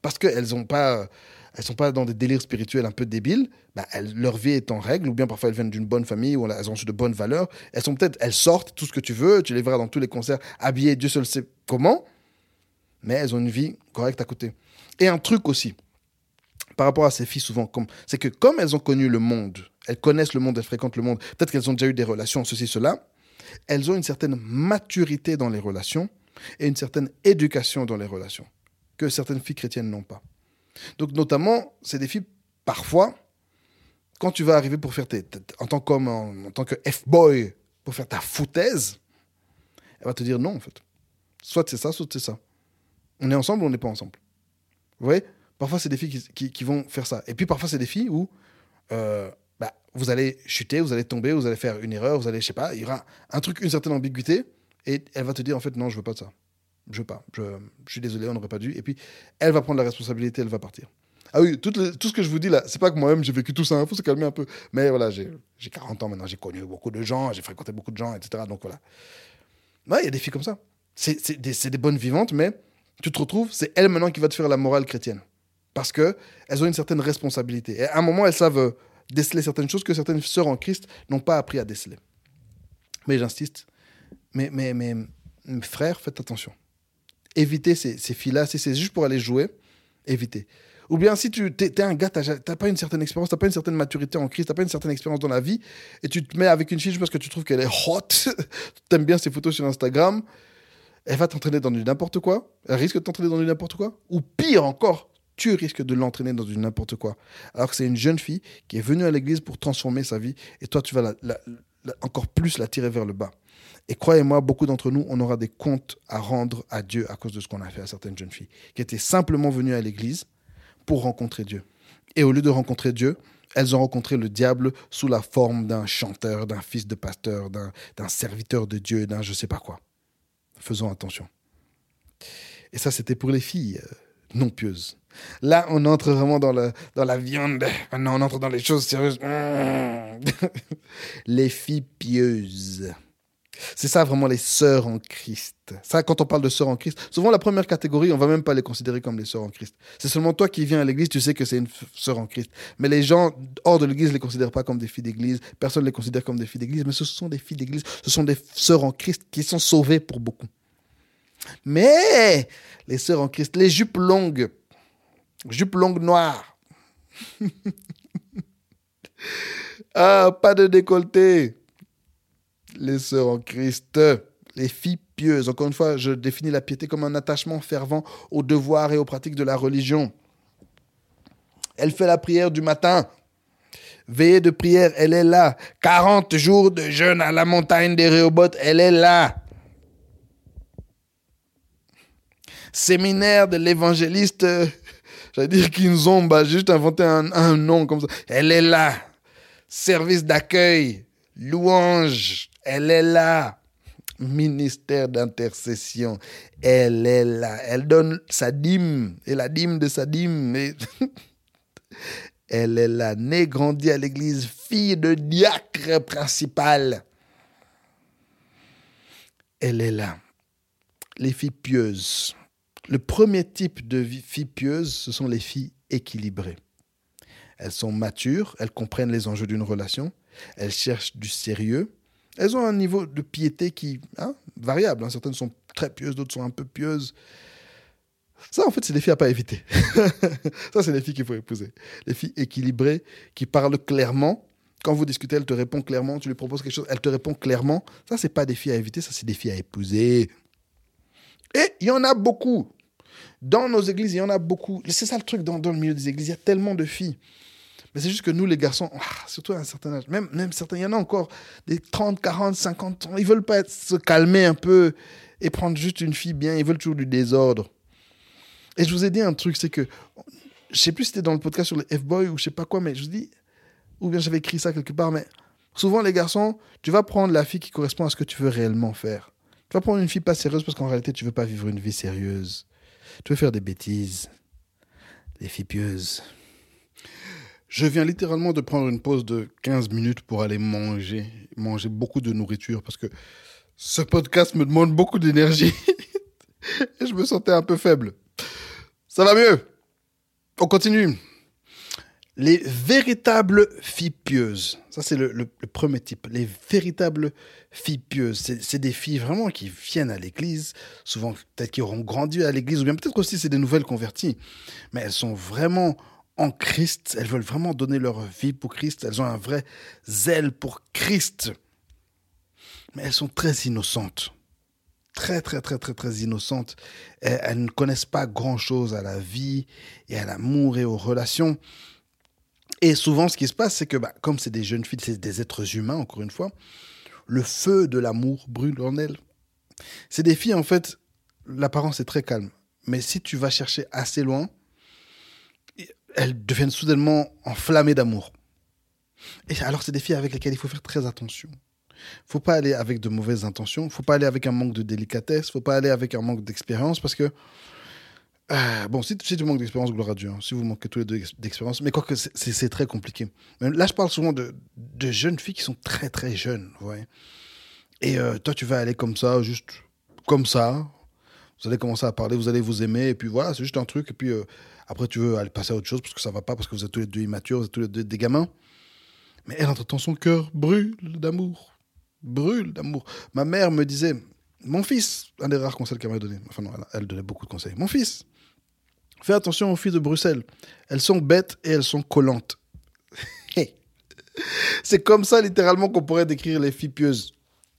Parce qu'elles ne pas, elles sont pas dans des délires spirituels un peu débiles. Bah, leur vie est en règle, ou bien parfois elles viennent d'une bonne famille, ou elles ont de bonnes valeurs. Elles sont peut-être, elles sortent tout ce que tu veux, tu les verras dans tous les concerts, habillées, Dieu seul sait comment, mais elles ont une vie correcte à côté. Et un truc aussi, par rapport à ces filles souvent, c'est que comme elles ont connu le monde, elles connaissent le monde, elles fréquentent le monde, peut-être qu'elles ont déjà eu des relations, ceci, cela, elles ont une certaine maturité dans les relations et une certaine éducation dans les relations que certaines filles chrétiennes n'ont pas. Donc notamment, c'est des filles, parfois, quand tu vas arriver pour faire tes, en tant qu'homme, en, tant que F-boy, pour faire ta foutaise, elle va te dire non, en fait. Soit c'est ça, soit c'est ça. On est ensemble ou on n'est pas ensemble. Vous voyez? Parfois, c'est des filles qui, vont faire ça. Et puis, parfois, c'est des filles où euh, bah, vous allez chuter, vous allez tomber, vous allez faire une erreur, vous allez, je sais pas, il y aura un truc, une certaine ambiguïté, et elle va te dire, en fait, non, je veux pas de ça. Je veux pas. Je, suis désolé, on n'aurait pas dû. Et puis, elle va prendre la responsabilité, elle va partir. Ah oui, tout, tout ce que je vous dis là, c'est pas que moi-même j'ai vécu tout ça, il faut se calmer un peu. Mais voilà, j'ai 40 ans maintenant, j'ai connu beaucoup de gens, j'ai fréquenté beaucoup de gens, etc. Donc voilà. Il y a des filles comme ça. C'est des, des, bonnes vivantes, mais tu te retrouves, c'est elle maintenant qui va te faire la morale chrétienne. Parce qu'elles ont une certaine responsabilité. Et à un moment, elles savent déceler certaines choses que certaines sœurs en Christ n'ont pas appris à déceler. Mais j'insiste, mais, mais, mais, faites attention. Évitez ces, ces filles-là, si c'est juste pour aller jouer, évitez. Ou bien si tu es, un gars, tu n'as pas une certaine expérience, tu n'as pas une certaine maturité en Christ, tu n'as pas une certaine expérience dans la vie, et tu te mets avec une fille juste parce que tu trouves qu'elle est hot, tu aimes bien ses photos sur Instagram, elle va t'entraîner dans du n'importe quoi, elle risque de t'entraîner dans du n'importe quoi, ou pire encore, tu risques de l'entraîner dans du n'importe quoi. Alors que c'est une jeune fille qui est venue à l'église pour transformer sa vie, et toi tu vas encore plus la tirer vers le bas. Et croyez-moi, beaucoup d'entre nous, on aura des comptes à rendre à Dieu à cause de ce qu'on a fait à certaines jeunes filles, qui étaient simplement venues à l'église, pour rencontrer Dieu. Et au lieu de rencontrer Dieu, elles ont rencontré le diable sous la forme d'un chanteur, d'un fils de pasteur, d'un serviteur de Dieu, d'un je sais pas quoi. Faisons attention. Et ça, c'était pour les filles euh, non pieuses. Là, on entre vraiment dans, dans la viande. Maintenant, on entre dans les choses sérieuses. les filles pieuses. C'est ça vraiment les sœurs en Christ. Ça, quand on parle de sœurs en Christ, souvent la première catégorie, on va même pas les considérer comme les sœurs en Christ. C'est seulement toi qui viens à l'église, tu sais que c'est une sœur en Christ. Mais les gens hors de l'église ne les considèrent pas comme des filles d'église. Personne ne les considère comme des filles d'église. Mais ce sont des filles d'église. Ce sont des sœurs en Christ qui sont sauvées pour beaucoup. Mais les sœurs en Christ, les jupes longues, jupes longues noires. ah, pas de décolleté les sœurs en Christ, les filles pieuses. Encore une fois, je définis la piété comme un attachement fervent aux devoirs et aux pratiques de la religion. Elle fait la prière du matin. Veillée de prière, elle est là. 40 jours de jeûne à la montagne des Réobotes, elle est là. Séminaire de l'évangéliste, j'allais dire Kinzomba, j'ai juste inventé un, un nom comme ça. Elle est là. Service d'accueil, louange, elle est là. Ministère d'intercession. Elle est là. Elle donne sa dîme et la dîme de sa dîme. Elle est là, née, grandie à l'église, fille de diacre principal. Elle est là. Les filles pieuses. Le premier type de filles pieuses, ce sont les filles équilibrées. Elles sont matures, elles comprennent les enjeux d'une relation, elles cherchent du sérieux, elles ont un niveau de piété qui hein, variable. Hein. Certaines sont très pieuses, d'autres sont un peu pieuses. Ça, en fait, c'est des filles à pas éviter. ça, c'est des filles qu'il faut épouser. Les filles équilibrées, qui parlent clairement. Quand vous discutez, elles te répondent clairement. Tu lui proposes quelque chose, elle te répond clairement. Ça, c'est pas des filles à éviter, ça, c'est des filles à épouser. Et il y en a beaucoup. Dans nos églises, il y en a beaucoup. C'est ça le truc dans, le milieu des églises. Il y a tellement de filles mais c'est juste que nous, les garçons, ah, surtout à un certain âge, même, même certains, il y en a encore des 30, 40, 50 ans, ils veulent pas se calmer un peu et prendre juste une fille bien, ils veulent toujours du désordre. Et je vous ai dit un truc, c'est que, je sais plus si c'était dans le podcast sur le F-Boy ou je sais pas quoi, mais je vous dis, ou bien j'avais écrit ça quelque part, mais souvent les garçons, tu vas prendre la fille qui correspond à ce que tu veux réellement faire. Tu vas prendre une fille pas sérieuse parce qu'en réalité, tu veux pas vivre une vie sérieuse. Tu veux faire des bêtises. Des filles. Je viens littéralement de prendre une pause de 15 minutes pour aller manger, manger beaucoup de nourriture parce que ce podcast me demande beaucoup d'énergie et je me sentais un peu faible. Ça va mieux? On continue. Les véritables filles pieuses. Ça, c'est le, premier type. Les véritables filles pieuses. C'est des filles vraiment qui viennent à l'église, souvent peut-être qui auront grandi à l'église, ou bien peut-être aussi c'est des nouvelles converties. Mais elles sont vraiment en Christ, elles veulent vraiment donner leur vie pour Christ, elles ont un vrai zèle pour Christ. Mais elles sont très innocentes. Très, très, très, très, très innocentes. Elles, ne connaissent pas grand-chose à la vie et à l'amour et aux relations. Et souvent, ce qui se passe, c'est que, bah, comme c'est des jeunes filles, c'est des êtres humains, encore une fois, le feu de l'amour brûle en elles. C'est des filles, en fait, l'apparence est très calme. Mais si tu vas chercher assez loin, elles deviennent soudainement enflammées d'amour. Et alors, c'est des filles avec lesquelles il faut faire très attention. Faut pas aller avec de mauvaises intentions. Faut pas aller avec un manque de délicatesse. Faut pas aller avec un manque d'expérience parce que euh, bon, si, tu manques d'expérience, gloire à Dieu. Hein. si vous manquez tous les deux d'expérience, mais quoique c'est très compliqué. Là, je parle souvent de, de, jeunes filles qui sont très très jeunes. Ouais. Et euh, toi, tu vas aller comme ça, juste comme ça. Vous allez commencer à parler, vous allez vous aimer, et puis voilà, c'est juste un truc. Et puis euh, après, tu veux aller passer à autre chose parce que ça va pas, parce que vous êtes tous les deux immatures, vous êtes tous les deux des gamins. Mais elle, entre-temps, son cœur brûle d'amour. Brûle d'amour. Ma mère me disait, mon fils, un des rares conseils qu'elle m'a donné, enfin non, elle, donnait beaucoup de conseils. Mon fils, fais attention aux filles de Bruxelles. Elles sont bêtes et elles sont collantes. C'est comme ça, littéralement, qu'on pourrait décrire les filles pieuses.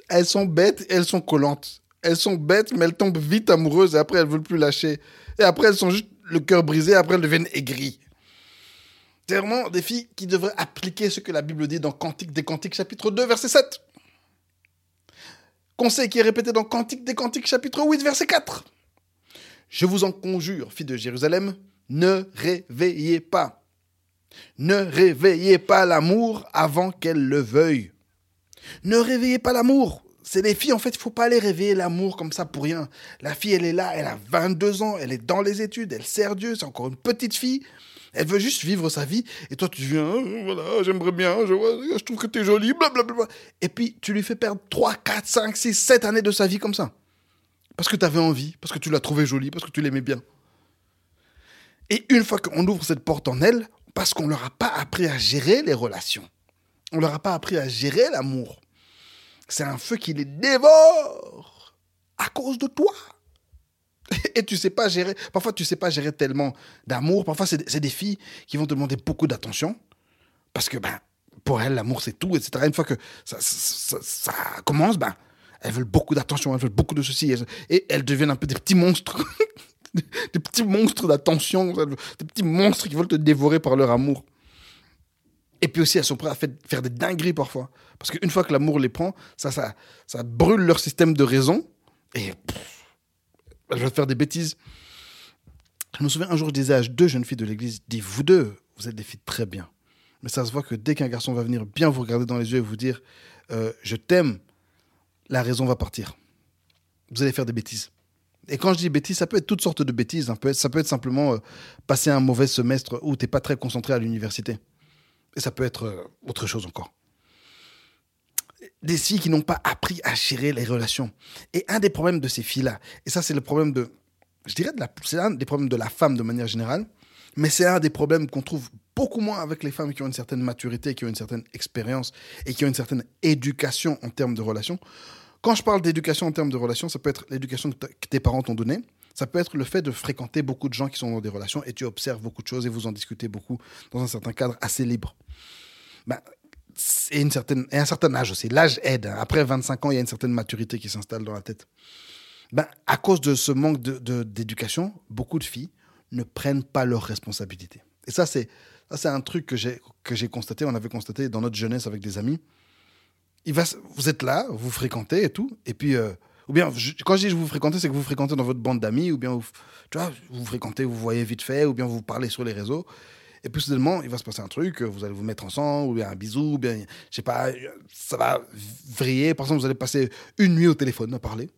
Elles sont bêtes et elles sont collantes. Elles sont bêtes, mais elles tombent vite amoureuses et après, elles veulent plus lâcher. Et après, elles sont juste le cœur brisé, après, elles deviennent aigries. C'est vraiment des filles qui devraient appliquer ce que la Bible dit dans Cantique des Cantiques, chapitre 2, verset 7. Conseil qui est répété dans Cantique des Cantiques, chapitre 8, verset 4. Je vous en conjure, filles de Jérusalem, ne réveillez pas. Ne réveillez pas l'amour avant qu'elle le veuille. Ne réveillez pas l'amour. C'est des filles, en fait, il faut pas aller réveiller l'amour comme ça pour rien. La fille, elle est là, elle a 22 ans, elle est dans les études, elle sert Dieu, c'est encore une petite fille. Elle veut juste vivre sa vie. Et toi, tu viens, hein, voilà, j'aimerais bien, je, je trouve que tu es jolie, blablabla. Et puis, tu lui fais perdre 3, 4, 5, 6, 7 années de sa vie comme ça. Parce que tu avais envie, parce que tu l'as trouvée jolie, parce que tu l'aimais bien. Et une fois qu'on ouvre cette porte en elle, parce qu'on leur a pas appris à gérer les relations, on leur a pas appris à gérer l'amour, c'est un feu qui les dévore à cause de toi. et tu sais pas gérer. Parfois, tu sais pas gérer tellement d'amour. Parfois, c'est des filles qui vont te demander beaucoup d'attention parce que ben, pour elles, l'amour, c'est tout, etc. Une fois que ça, ça, commence, ben, elles veulent beaucoup d'attention, elles veulent beaucoup de ceci. Et elles deviennent un peu des petits monstres. des petits monstres d'attention, des petits monstres qui veulent te dévorer par leur amour. Et puis aussi, elles sont prêtes à faire des dingueries parfois. Parce qu'une fois que l'amour les prend, ça, ça, ça brûle leur système de raison. Et je vais faire des bêtises. Je me souviens un jour, je disais à deux jeunes filles de l'église, dis vous deux, vous êtes des filles très bien. Mais ça se voit que dès qu'un garçon va venir bien vous regarder dans les yeux et vous dire euh, je t'aime, la raison va partir. Vous allez faire des bêtises. Et quand je dis bêtises, ça peut être toutes sortes de bêtises. Ça peut être, ça peut être simplement euh, passer un mauvais semestre où tu n'es pas très concentré à l'université. Et ça peut être euh, autre chose encore des filles qui n'ont pas appris à gérer les relations. Et un des problèmes de ces filles-là, et ça c'est le problème de, je dirais, c'est un des problèmes de la femme de manière générale, mais c'est un des problèmes qu'on trouve beaucoup moins avec les femmes qui ont une certaine maturité, qui ont une certaine expérience et qui ont une certaine éducation en termes de relations. Quand je parle d'éducation en termes de relations, ça peut être l'éducation que, tes parents t'ont donnée, ça peut être le fait de fréquenter beaucoup de gens qui sont dans des relations et tu observes beaucoup de choses et vous en discutez beaucoup dans un certain cadre assez libre. Ben, et, un certain âge aussi. L'âge aide. Après 25 ans, il y a une certaine maturité qui s'installe dans la tête. Ben, à cause de ce manque d'éducation, de, beaucoup de filles ne prennent pas leurs responsabilités. Et ça, c'est un truc que j'ai constaté. On avait constaté dans notre jeunesse avec des amis. Il va, vous êtes là, vous fréquentez et tout, et puis euh, ou bien quand je dis vous fréquentez, c'est que vous fréquentez dans votre bande d'amis, ou bien vous, tu vois, vous fréquentez, vous voyez vite fait, ou bien vous parlez sur les réseaux. Et puis soudainement, il va se passer un truc, vous allez vous mettre ensemble, ou bien un bisou, ou bien, je sais pas, ça va vriller. Par exemple, vous allez passer une nuit au téléphone à parler.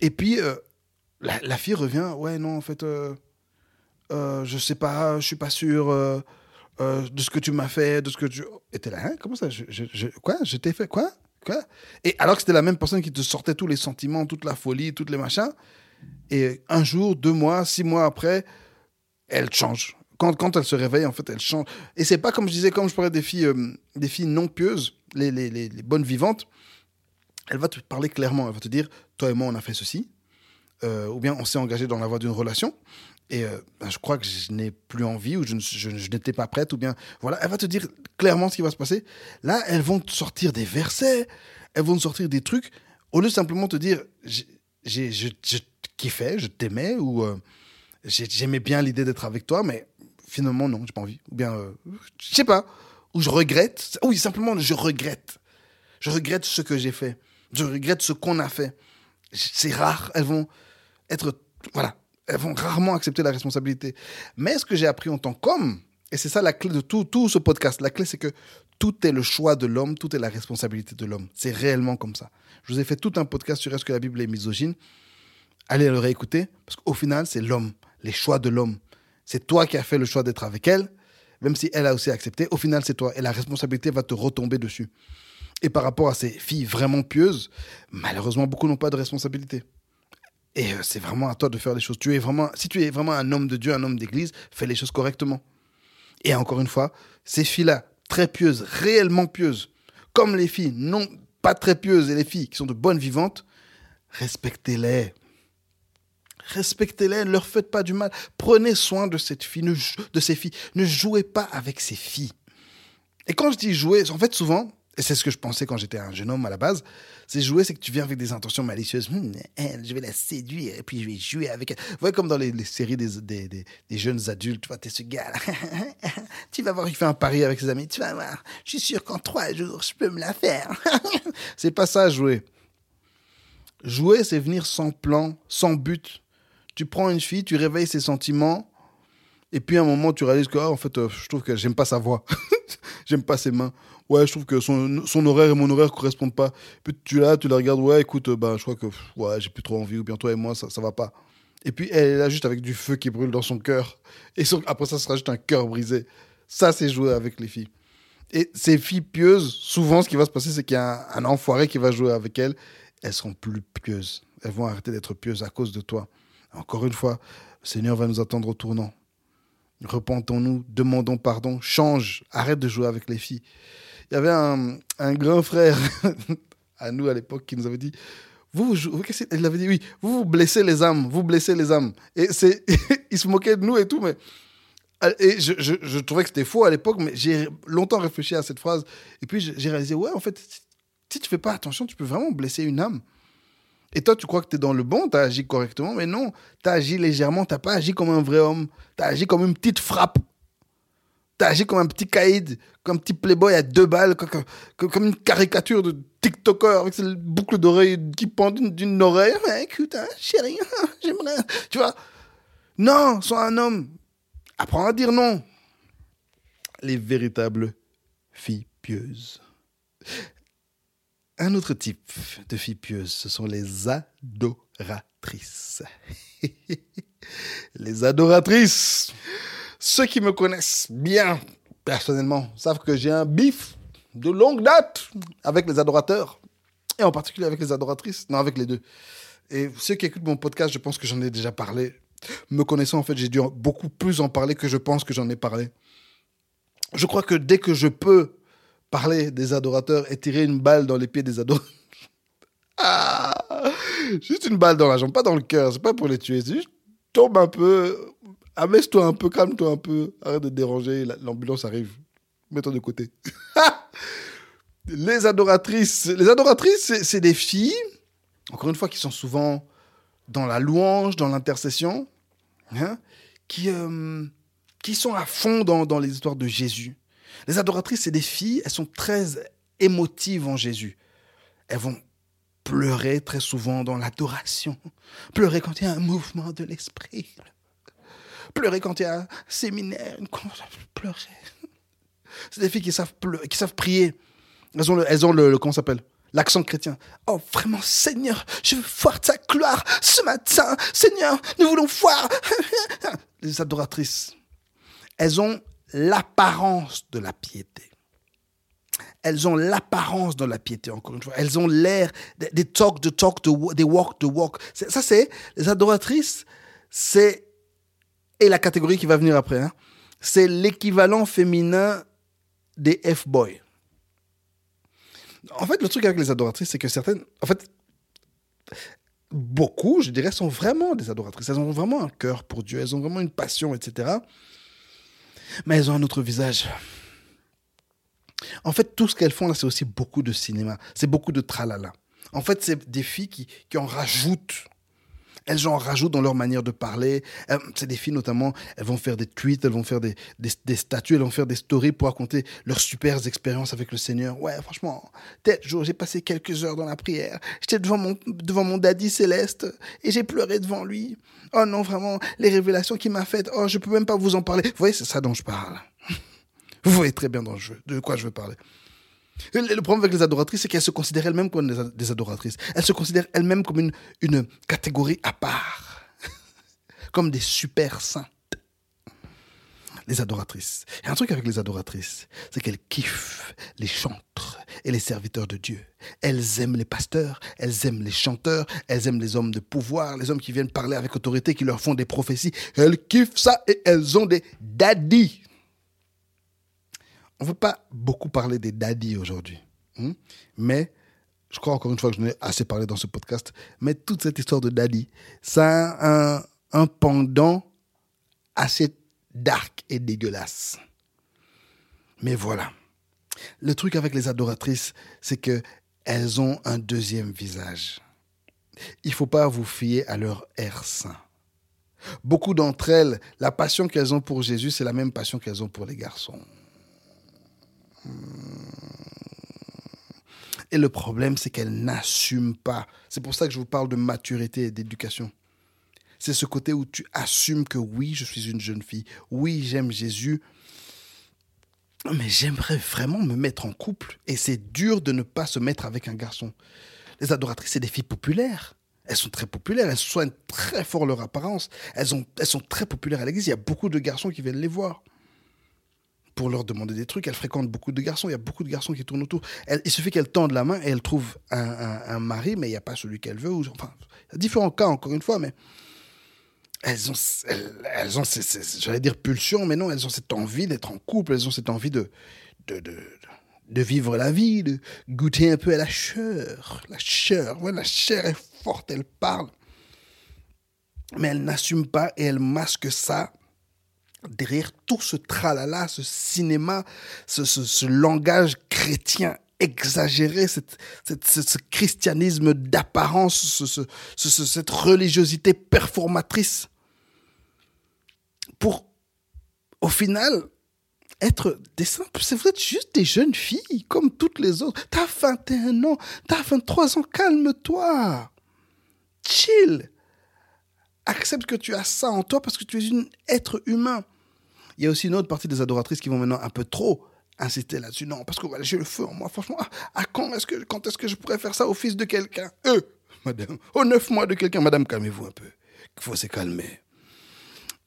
Et puis, euh, la, fille revient, ouais, non, en fait, euh, euh, je sais pas, je suis pas sûr euh, de ce que tu m'as fait, de ce que tu. Et t'es là, hein, comment ça je, Quoi Je t'ai fait quoi Quoi? Et alors que c'était la même personne qui te sortait tous les sentiments, toute la folie, toutes les machins. Et un jour, deux mois, six mois après, elle change quand, quand elle se réveille, en fait, elle change. Et c'est pas comme je disais, comme je parlais des filles, euh, des filles non pieuses, les, les, bonnes vivantes. Elle va te parler clairement. Elle va te dire, toi et moi, on a fait ceci. Euh, ou bien on s'est engagé dans la voie d'une relation. Et euh, ben, je crois que je n'ai plus envie ou je, n'étais pas prête. Ou bien, voilà, elle va te dire clairement ce qui va se passer. Là, elles vont te sortir des versets. Elles vont te sortir des trucs. Au lieu de simplement te dire, j'ai, je, je kiffais, je t'aimais ou j'aimais bien l'idée d'être avec toi, mais finalement, non, j'ai pas envie. Ou bien, euh, je sais pas. Ou je regrette. Oui, simplement, je regrette. Je regrette ce que j'ai fait. Je regrette ce qu'on a fait. C'est rare. Elles vont. être, voilà, elles vont rarement accepter la responsabilité. Mais ce que j'ai appris en tant qu'homme, et c'est ça la clé de tout, tout ce podcast, la clé c'est que tout est le choix de l'homme, tout est la responsabilité de l'homme. C'est réellement comme ça. Je vous ai fait tout un podcast sur est-ce que la Bible est misogyne. Allez le réécouter, parce qu'au final, c'est l'homme, les choix de l'homme. C'est toi qui as fait le choix d'être avec elle, même si elle a aussi accepté. Au final, c'est toi. Et la responsabilité va te retomber dessus. Et par rapport à ces filles vraiment pieuses, malheureusement, beaucoup n'ont pas de responsabilité. Et euh, c'est vraiment à toi de faire les choses. Tu es vraiment, si tu es vraiment un homme de Dieu, un homme d'église, fais les choses correctement. Et encore une fois, ces filles-là, très pieuses, réellement pieuses, comme les filles non pas très pieuses et les filles qui sont de bonnes vivantes, respectez-les. Respectez-les, ne leur faites pas du mal. Prenez soin de, cette fille, de ces filles. Ne jouez pas avec ces filles. Et quand je dis jouer, en fait, souvent, et c'est ce que je pensais quand j'étais un jeune homme à la base, c'est jouer, c'est que tu viens avec des intentions malicieuses. Hum, je vais la séduire et puis je vais jouer avec elle. Vous voyez, comme dans les, séries des, des, des, jeunes adultes, tu vois, t'es ce gars là. tu vas voir, il fait un pari avec ses amis. Tu vas voir, je suis sûr qu'en trois jours, je peux me la faire. c'est pas ça, jouer. Jouer, c'est venir sans plan, sans but tu prends une fille, tu réveilles ses sentiments, et puis à un moment, tu réalises que, ah, en fait, euh, je trouve que j'aime pas sa voix, j'aime pas ses mains. Ouais, je trouve que son, horaire et mon horaire correspondent pas. Puis tu là, tu la regardes, ouais, écoute, bah, je crois que ouais, j'ai plus trop envie, ou bien toi et moi, ça, ça va pas. Et puis elle est là juste avec du feu qui brûle dans son cœur. Et après ça, sera juste un cœur brisé. Ça, c'est jouer avec les filles. Et ces filles pieuses, souvent, ce qui va se passer, c'est qu'il y a un, un enfoiré qui va jouer avec elles. Elles seront plus pieuses. Elles vont arrêter d'être pieuses à cause de toi. Encore une fois, le Seigneur va nous attendre au tournant. Repentons-nous, demandons pardon, change, arrête de jouer avec les filles. Il y avait un, grand frère à nous à l'époque qui nous avait dit vous, vous, il avait dit oui, vous blessez les âmes, vous blessez les âmes. Et c'est, il se moquait de nous et tout, mais et je, je trouvais que c'était faux à l'époque, mais j'ai longtemps réfléchi à cette phrase. Et puis j'ai réalisé ouais, en fait, si tu fais pas attention, tu peux vraiment blesser une âme. Et toi, tu crois que tu es dans le bon, tu as agi correctement, mais non, tu as agi légèrement, tu pas agi comme un vrai homme, tu as agi comme une petite frappe. Tu as agi comme un petit caïd, comme un petit playboy à deux balles, comme, une caricature de TikToker avec cette boucle d'oreille qui pend d'une oreille. écoute, hein, chérie, j'aimerais. Tu vois Non, sois un homme. Apprends à dire non. Les véritables filles pieuses. Un autre type de filles pieuses, ce sont les adoratrices. les adoratrices. Ceux qui me connaissent bien, personnellement, savent que j'ai un bif de longue date avec les adorateurs. Et en particulier avec les adoratrices. Non, avec les deux. Et ceux qui écoutent mon podcast, je pense que j'en ai déjà parlé. Me connaissant, en fait, j'ai dû beaucoup plus en parler que je pense que j'en ai parlé. Je crois que dès que je peux parler des adorateurs et tirer une balle dans les pieds des adorateurs. Ah Juste une balle dans la jambe, pas dans le cœur. C'est pas pour les tuer. C'est juste tombe un peu, amène-toi un peu, calme-toi un peu, arrête de déranger. L'ambulance arrive. Mets-toi de côté. les adoratrices, les adoratrices, c'est des filles, encore une fois, qui sont souvent dans la louange, dans l'intercession, hein, qui, euh, qui sont à fond dans, dans les histoires de Jésus. Les adoratrices, c'est des filles, elles sont très émotives en Jésus. Elles vont pleurer très souvent dans l'adoration, pleurer quand il y a un mouvement de l'esprit, pleurer quand il y a un séminaire, une pleurer. C'est des filles qui savent, qui savent prier. Elles ont le, elles ont le, comment s'appelle? L'accent chrétien. Oh, vraiment, Seigneur, je veux voir ta gloire ce matin. Seigneur, nous voulons voir. Les adoratrices, elles ont l'apparence de la piété. Elles ont l'apparence de la piété, encore une fois. Elles ont l'air des talk, de talk, des walk, de walk. Ça, c'est les adoratrices, c'est, et la catégorie qui va venir après, hein, c'est l'équivalent féminin des F-boys. En fait, le truc avec les adoratrices, c'est que certaines, en fait, beaucoup, je dirais, sont vraiment des adoratrices. Elles ont vraiment un cœur pour Dieu, elles ont vraiment une passion, etc mais elles ont un autre visage. En fait, tout ce qu'elles font là, c'est aussi beaucoup de cinéma. C'est beaucoup de tralala. En fait, c'est des filles qui, qui en rajoutent. Elles en rajoutent dans leur manière de parler. Euh, c'est des filles notamment, elles vont faire des tweets, elles vont faire des, des, statuts, elles vont faire des stories pour raconter leurs super expériences avec le Seigneur. Ouais, franchement, tel jour, j'ai passé quelques heures dans la prière. J'étais devant mon, devant mon daddy céleste et j'ai pleuré devant lui. Oh non, vraiment, les révélations qu'il m'a faites, oh, je peux même pas vous en parler. Vous voyez, c'est ça dont je parle. Vous voyez très bien de quoi je veux parler. Le problème avec les adoratrices, c'est qu'elles se considèrent elles-mêmes comme des adoratrices. Elles se considèrent elles-mêmes comme une, une catégorie à part, comme des super saintes. Les adoratrices. Il y a un truc avec les adoratrices, c'est qu'elles kiffent les chantres et les serviteurs de Dieu. Elles aiment les pasteurs, elles aiment les chanteurs, elles aiment les hommes de pouvoir, les hommes qui viennent parler avec autorité, qui leur font des prophéties. Elles kiffent ça et elles ont des daddies on ne veut pas beaucoup parler des daddies aujourd'hui. Hein, mais je crois encore une fois que je n'ai assez parlé dans ce podcast. Mais toute cette histoire de daddy, ça a un, pendant assez dark et dégueulasse. Mais voilà. Le truc avec les adoratrices, c'est que elles ont un deuxième visage. Il ne faut pas vous fier à leur air saint. Beaucoup d'entre elles, la passion qu'elles ont pour Jésus, c'est la même passion qu'elles ont pour les garçons. Et le problème, c'est qu'elle n'assume pas. C'est pour ça que je vous parle de maturité et d'éducation. C'est ce côté où tu assumes que oui, je suis une jeune fille. Oui, j'aime Jésus. Mais j'aimerais vraiment me mettre en couple. Et c'est dur de ne pas se mettre avec un garçon. Les adoratrices, c'est des filles populaires. Elles sont très populaires. Elles soignent très fort leur apparence. Elles sont très populaires à l'église. Il y a beaucoup de garçons qui viennent les voir pour leur demander des trucs. Elle fréquente beaucoup de garçons. Il y a beaucoup de garçons qui tournent autour. il suffit qu'elle tende la main et elle trouve un, mari, mais il n'y a pas celui qu'elle veut. Ou, enfin, différents cas, encore une fois, mais elles ont, elles, ont j'allais dire pulsion, mais non, elles ont cette envie d'être en couple. Elles ont cette envie de, de, de, de vivre la vie, de goûter un peu à la chair. La chair, ouais, la chair est forte, elle parle. Mais elle n'assume pas et elle masque ça derrière tout ce tralala, ce cinéma, ce, langage chrétien exagéré, ce christianisme d'apparence, cette religiosité performatrice, pour, au final, être des simples, vous êtes juste des jeunes filles, comme toutes les autres. T'as 21 ans, t'as 23 ans, calme-toi. Chill accepte que tu as ça en toi parce que tu es un être humain. Il y a aussi une autre partie des adoratrices qui vont maintenant un peu trop insister là-dessus. Non, parce que j'ai le feu en moi. Franchement, à, quand est-ce que, quand est-ce que je pourrais faire ça au fils de quelqu'un? Eux, madame. Au neuf mois de quelqu'un. Madame, calmez-vous un peu. Il faut se calmer.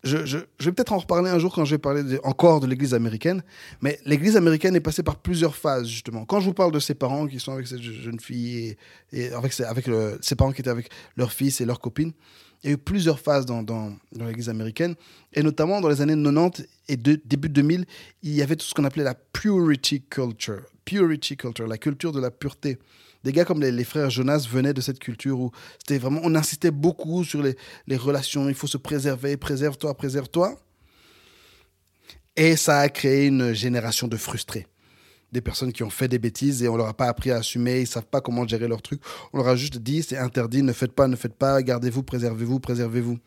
Je, vais peut-être en reparler un jour quand je vais parler encore de l'Église américaine. Mais l'Église américaine est passée par plusieurs phases, justement. Quand je vous parle de ses parents qui sont avec cette jeune fille et, avec ses parents qui étaient avec leur fils et leur copine, il y a eu plusieurs phases dans, l'Église américaine, et notamment dans les années 90 et début 2000, il y avait tout ce qu'on appelait la purity culture. Purity culture, la culture de la pureté. Des gars comme les, frères Jonas venaient de cette culture où c'était vraiment, on insistait beaucoup sur les relations, il faut se préserver, préserve-toi, préserve-toi. Et ça a créé une génération de frustrés des personnes qui ont fait des bêtises et on leur a pas appris à assumer, ils savent pas comment gérer leur truc. On leur a juste dit c'est interdit, ne faites pas, ne faites pas, gardez-vous, préservez-vous, préservez-vous.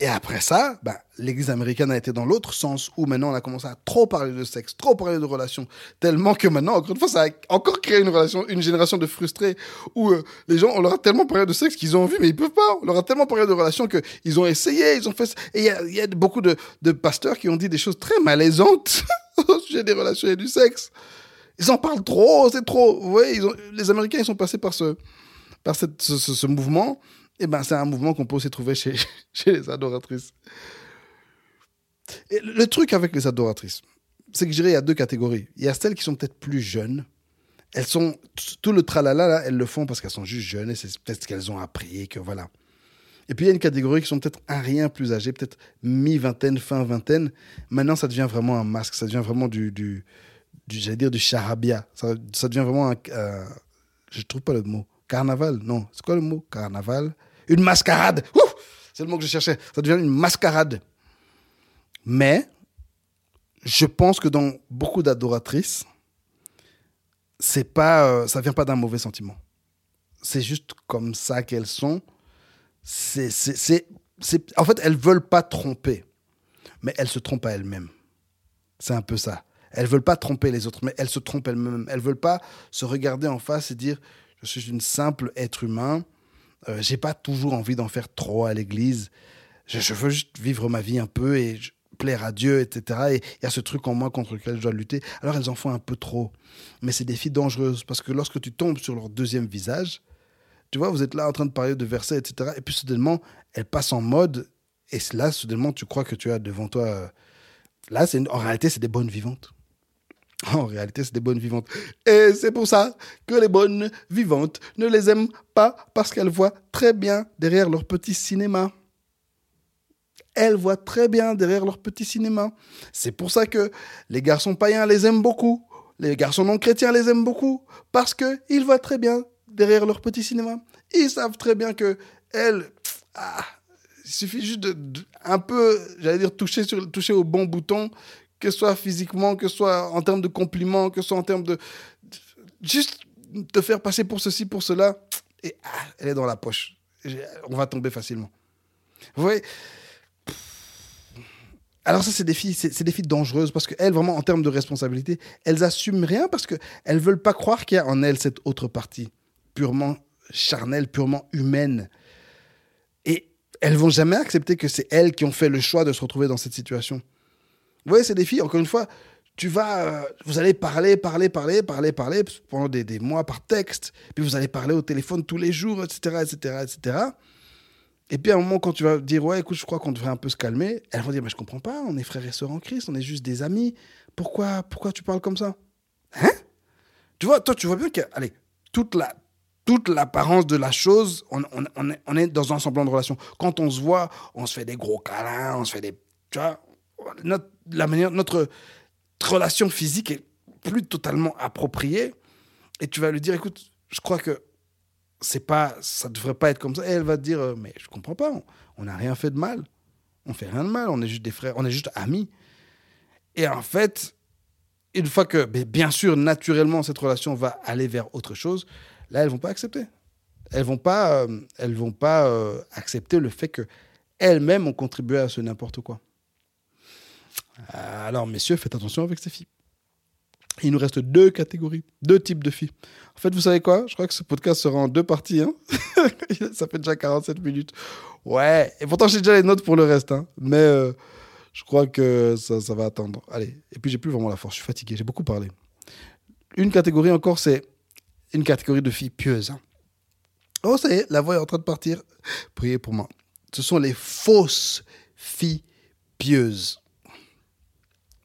Et après ça, bah, l'Église américaine a été dans l'autre sens, où maintenant on a commencé à trop parler de sexe, trop parler de relations, tellement que maintenant, encore une fois, ça a encore créé une relation, une génération de frustrés, où euh, les gens, on leur a tellement parlé de sexe qu'ils ont envie, mais ils peuvent pas. On leur a tellement parlé de relations qu'ils ont essayé, ils ont fait. Et il y a, beaucoup de pasteurs qui ont dit des choses très malaisantes au sujet des relations et du sexe. Ils en parlent trop, c'est trop. Vous voyez, les Américains, ils sont passés par ce, par cette, ce, mouvement. Et eh ben, c'est un mouvement qu'on peut aussi trouver chez, chez les adoratrices. Et le truc avec les adoratrices, c'est que je dirais il y a deux catégories. Il y a celles qui sont peut-être plus jeunes. Elles sont tout le tralala là, elles le font parce qu'elles sont juste jeunes et c'est peut-être ce qu'elles ont appris que voilà. Et puis il y a une catégorie qui sont peut-être un rien plus âgées, peut-être mi-vingtaine, fin vingtaine. Maintenant, ça devient vraiment un masque, ça devient vraiment du j'allais dire du charabia. Ça, ça devient vraiment un, euh, je trouve pas le mot. Carnaval, non. C'est quoi le mot? Carnaval? Une mascarade. C'est le mot que je cherchais. Ça devient une mascarade. Mais, je pense que dans beaucoup d'adoratrices, c'est pas, euh, ça vient pas d'un mauvais sentiment. C'est juste comme ça qu'elles sont. c'est, c'est, en fait, elles veulent pas tromper, mais elles se trompent à elles-mêmes. C'est un peu ça. Elles veulent pas tromper les autres, mais elles se trompent elles-mêmes. Elles veulent pas se regarder en face et dire je suis une simple être humain. Euh, J'ai pas toujours envie d'en faire trop à l'église. Je, veux juste vivre ma vie un peu et plaire à Dieu, etc. Et il y a ce truc en moi contre lequel je dois lutter. Alors elles en font un peu trop. Mais c'est des filles dangereuses parce que lorsque tu tombes sur leur deuxième visage, tu vois, vous êtes là en train de parler de versets, etc. Et puis soudainement, elles passent en mode. Et là, soudainement, tu crois que tu as devant toi. euh, Là, c'est en réalité, c'est des bonnes vivantes. En réalité, c'est des bonnes vivantes. Et c'est pour ça que les bonnes vivantes ne les aiment pas parce qu'elles voient très bien derrière leur petit cinéma. Elles voient très bien derrière leur petit cinéma. C'est pour ça que les garçons païens les aiment beaucoup. Les garçons non chrétiens les aiment beaucoup parce qu'ils voient très bien derrière leur petit cinéma. Ils savent très bien que elles, ah, il suffit juste de, un peu, j'allais dire, toucher, sur, toucher au bon bouton, que ce soit physiquement, que ce soit en termes de compliments, que ce soit en termes de. juste te faire passer pour ceci, pour cela, et ah, elle est dans la poche. On va tomber facilement. Vous voyez alors ça, c'est des filles, c'est des filles dangereuses parce qu'elles, vraiment, en termes de responsabilité, elles assument rien parce qu'elles veulent pas croire qu'il y a en elles cette autre partie purement charnelle, purement humaine. Et elles vont jamais accepter que c'est elles qui ont fait le choix de se retrouver dans cette situation. Vous voyez, c'est des filles, encore une fois, tu vas, euh, vous allez parler, parler, parler, parler, parler pendant des, mois par texte, puis vous allez parler au téléphone tous les jours, etc., etc., etc. Et puis à un moment, quand tu vas dire, ouais, écoute, je crois qu'on devrait un peu se calmer, elles vont dire, mais je comprends pas, on est frères et sœurs en Christ, on est juste des amis. Pourquoi, pourquoi tu parles comme ça? Hein? Tu vois, toi, tu vois bien que, allez, toute la, toute l'apparence de la chose, on, on- on est, on est dans un semblant de relation. Quand on se voit, on se fait des gros câlins, on se fait des. Tu vois, notre, la manière, notre relation physique est plus totalement appropriée. Et tu vas lui dire, écoute, je crois que c'est pas, ça devrait pas être comme ça. Et elle va te dire, euh, mais je comprends pas, on- n'a rien fait de mal. On fait rien de mal, on est juste des frères, on est juste amis. Et en fait, une fois que, bien sûr, naturellement, cette relation va aller vers autre chose, là, elles vont pas accepter. Elles vont pas, euh, elles vont pas euh, accepter le fait que elles-mêmes ont contribué à ce n'importe quoi. Alors, messieurs, faites attention avec ces filles. Il nous reste deux catégories, deux types de filles. En fait, vous savez quoi? Je crois que ce podcast sera en deux parties. hein. ça fait déjà 47 minutes. Ouais, et pourtant j'ai déjà les notes pour le reste. hein. Mais euh, je crois que ça, ça va attendre. Allez, et puis j'ai plus vraiment la force, je suis fatigué, j'ai beaucoup parlé. Une catégorie encore, c'est une catégorie de filles pieuses. hein. Oh, ça y est, la voix est en train de partir. Priez pour moi. Ce sont les fausses filles pieuses.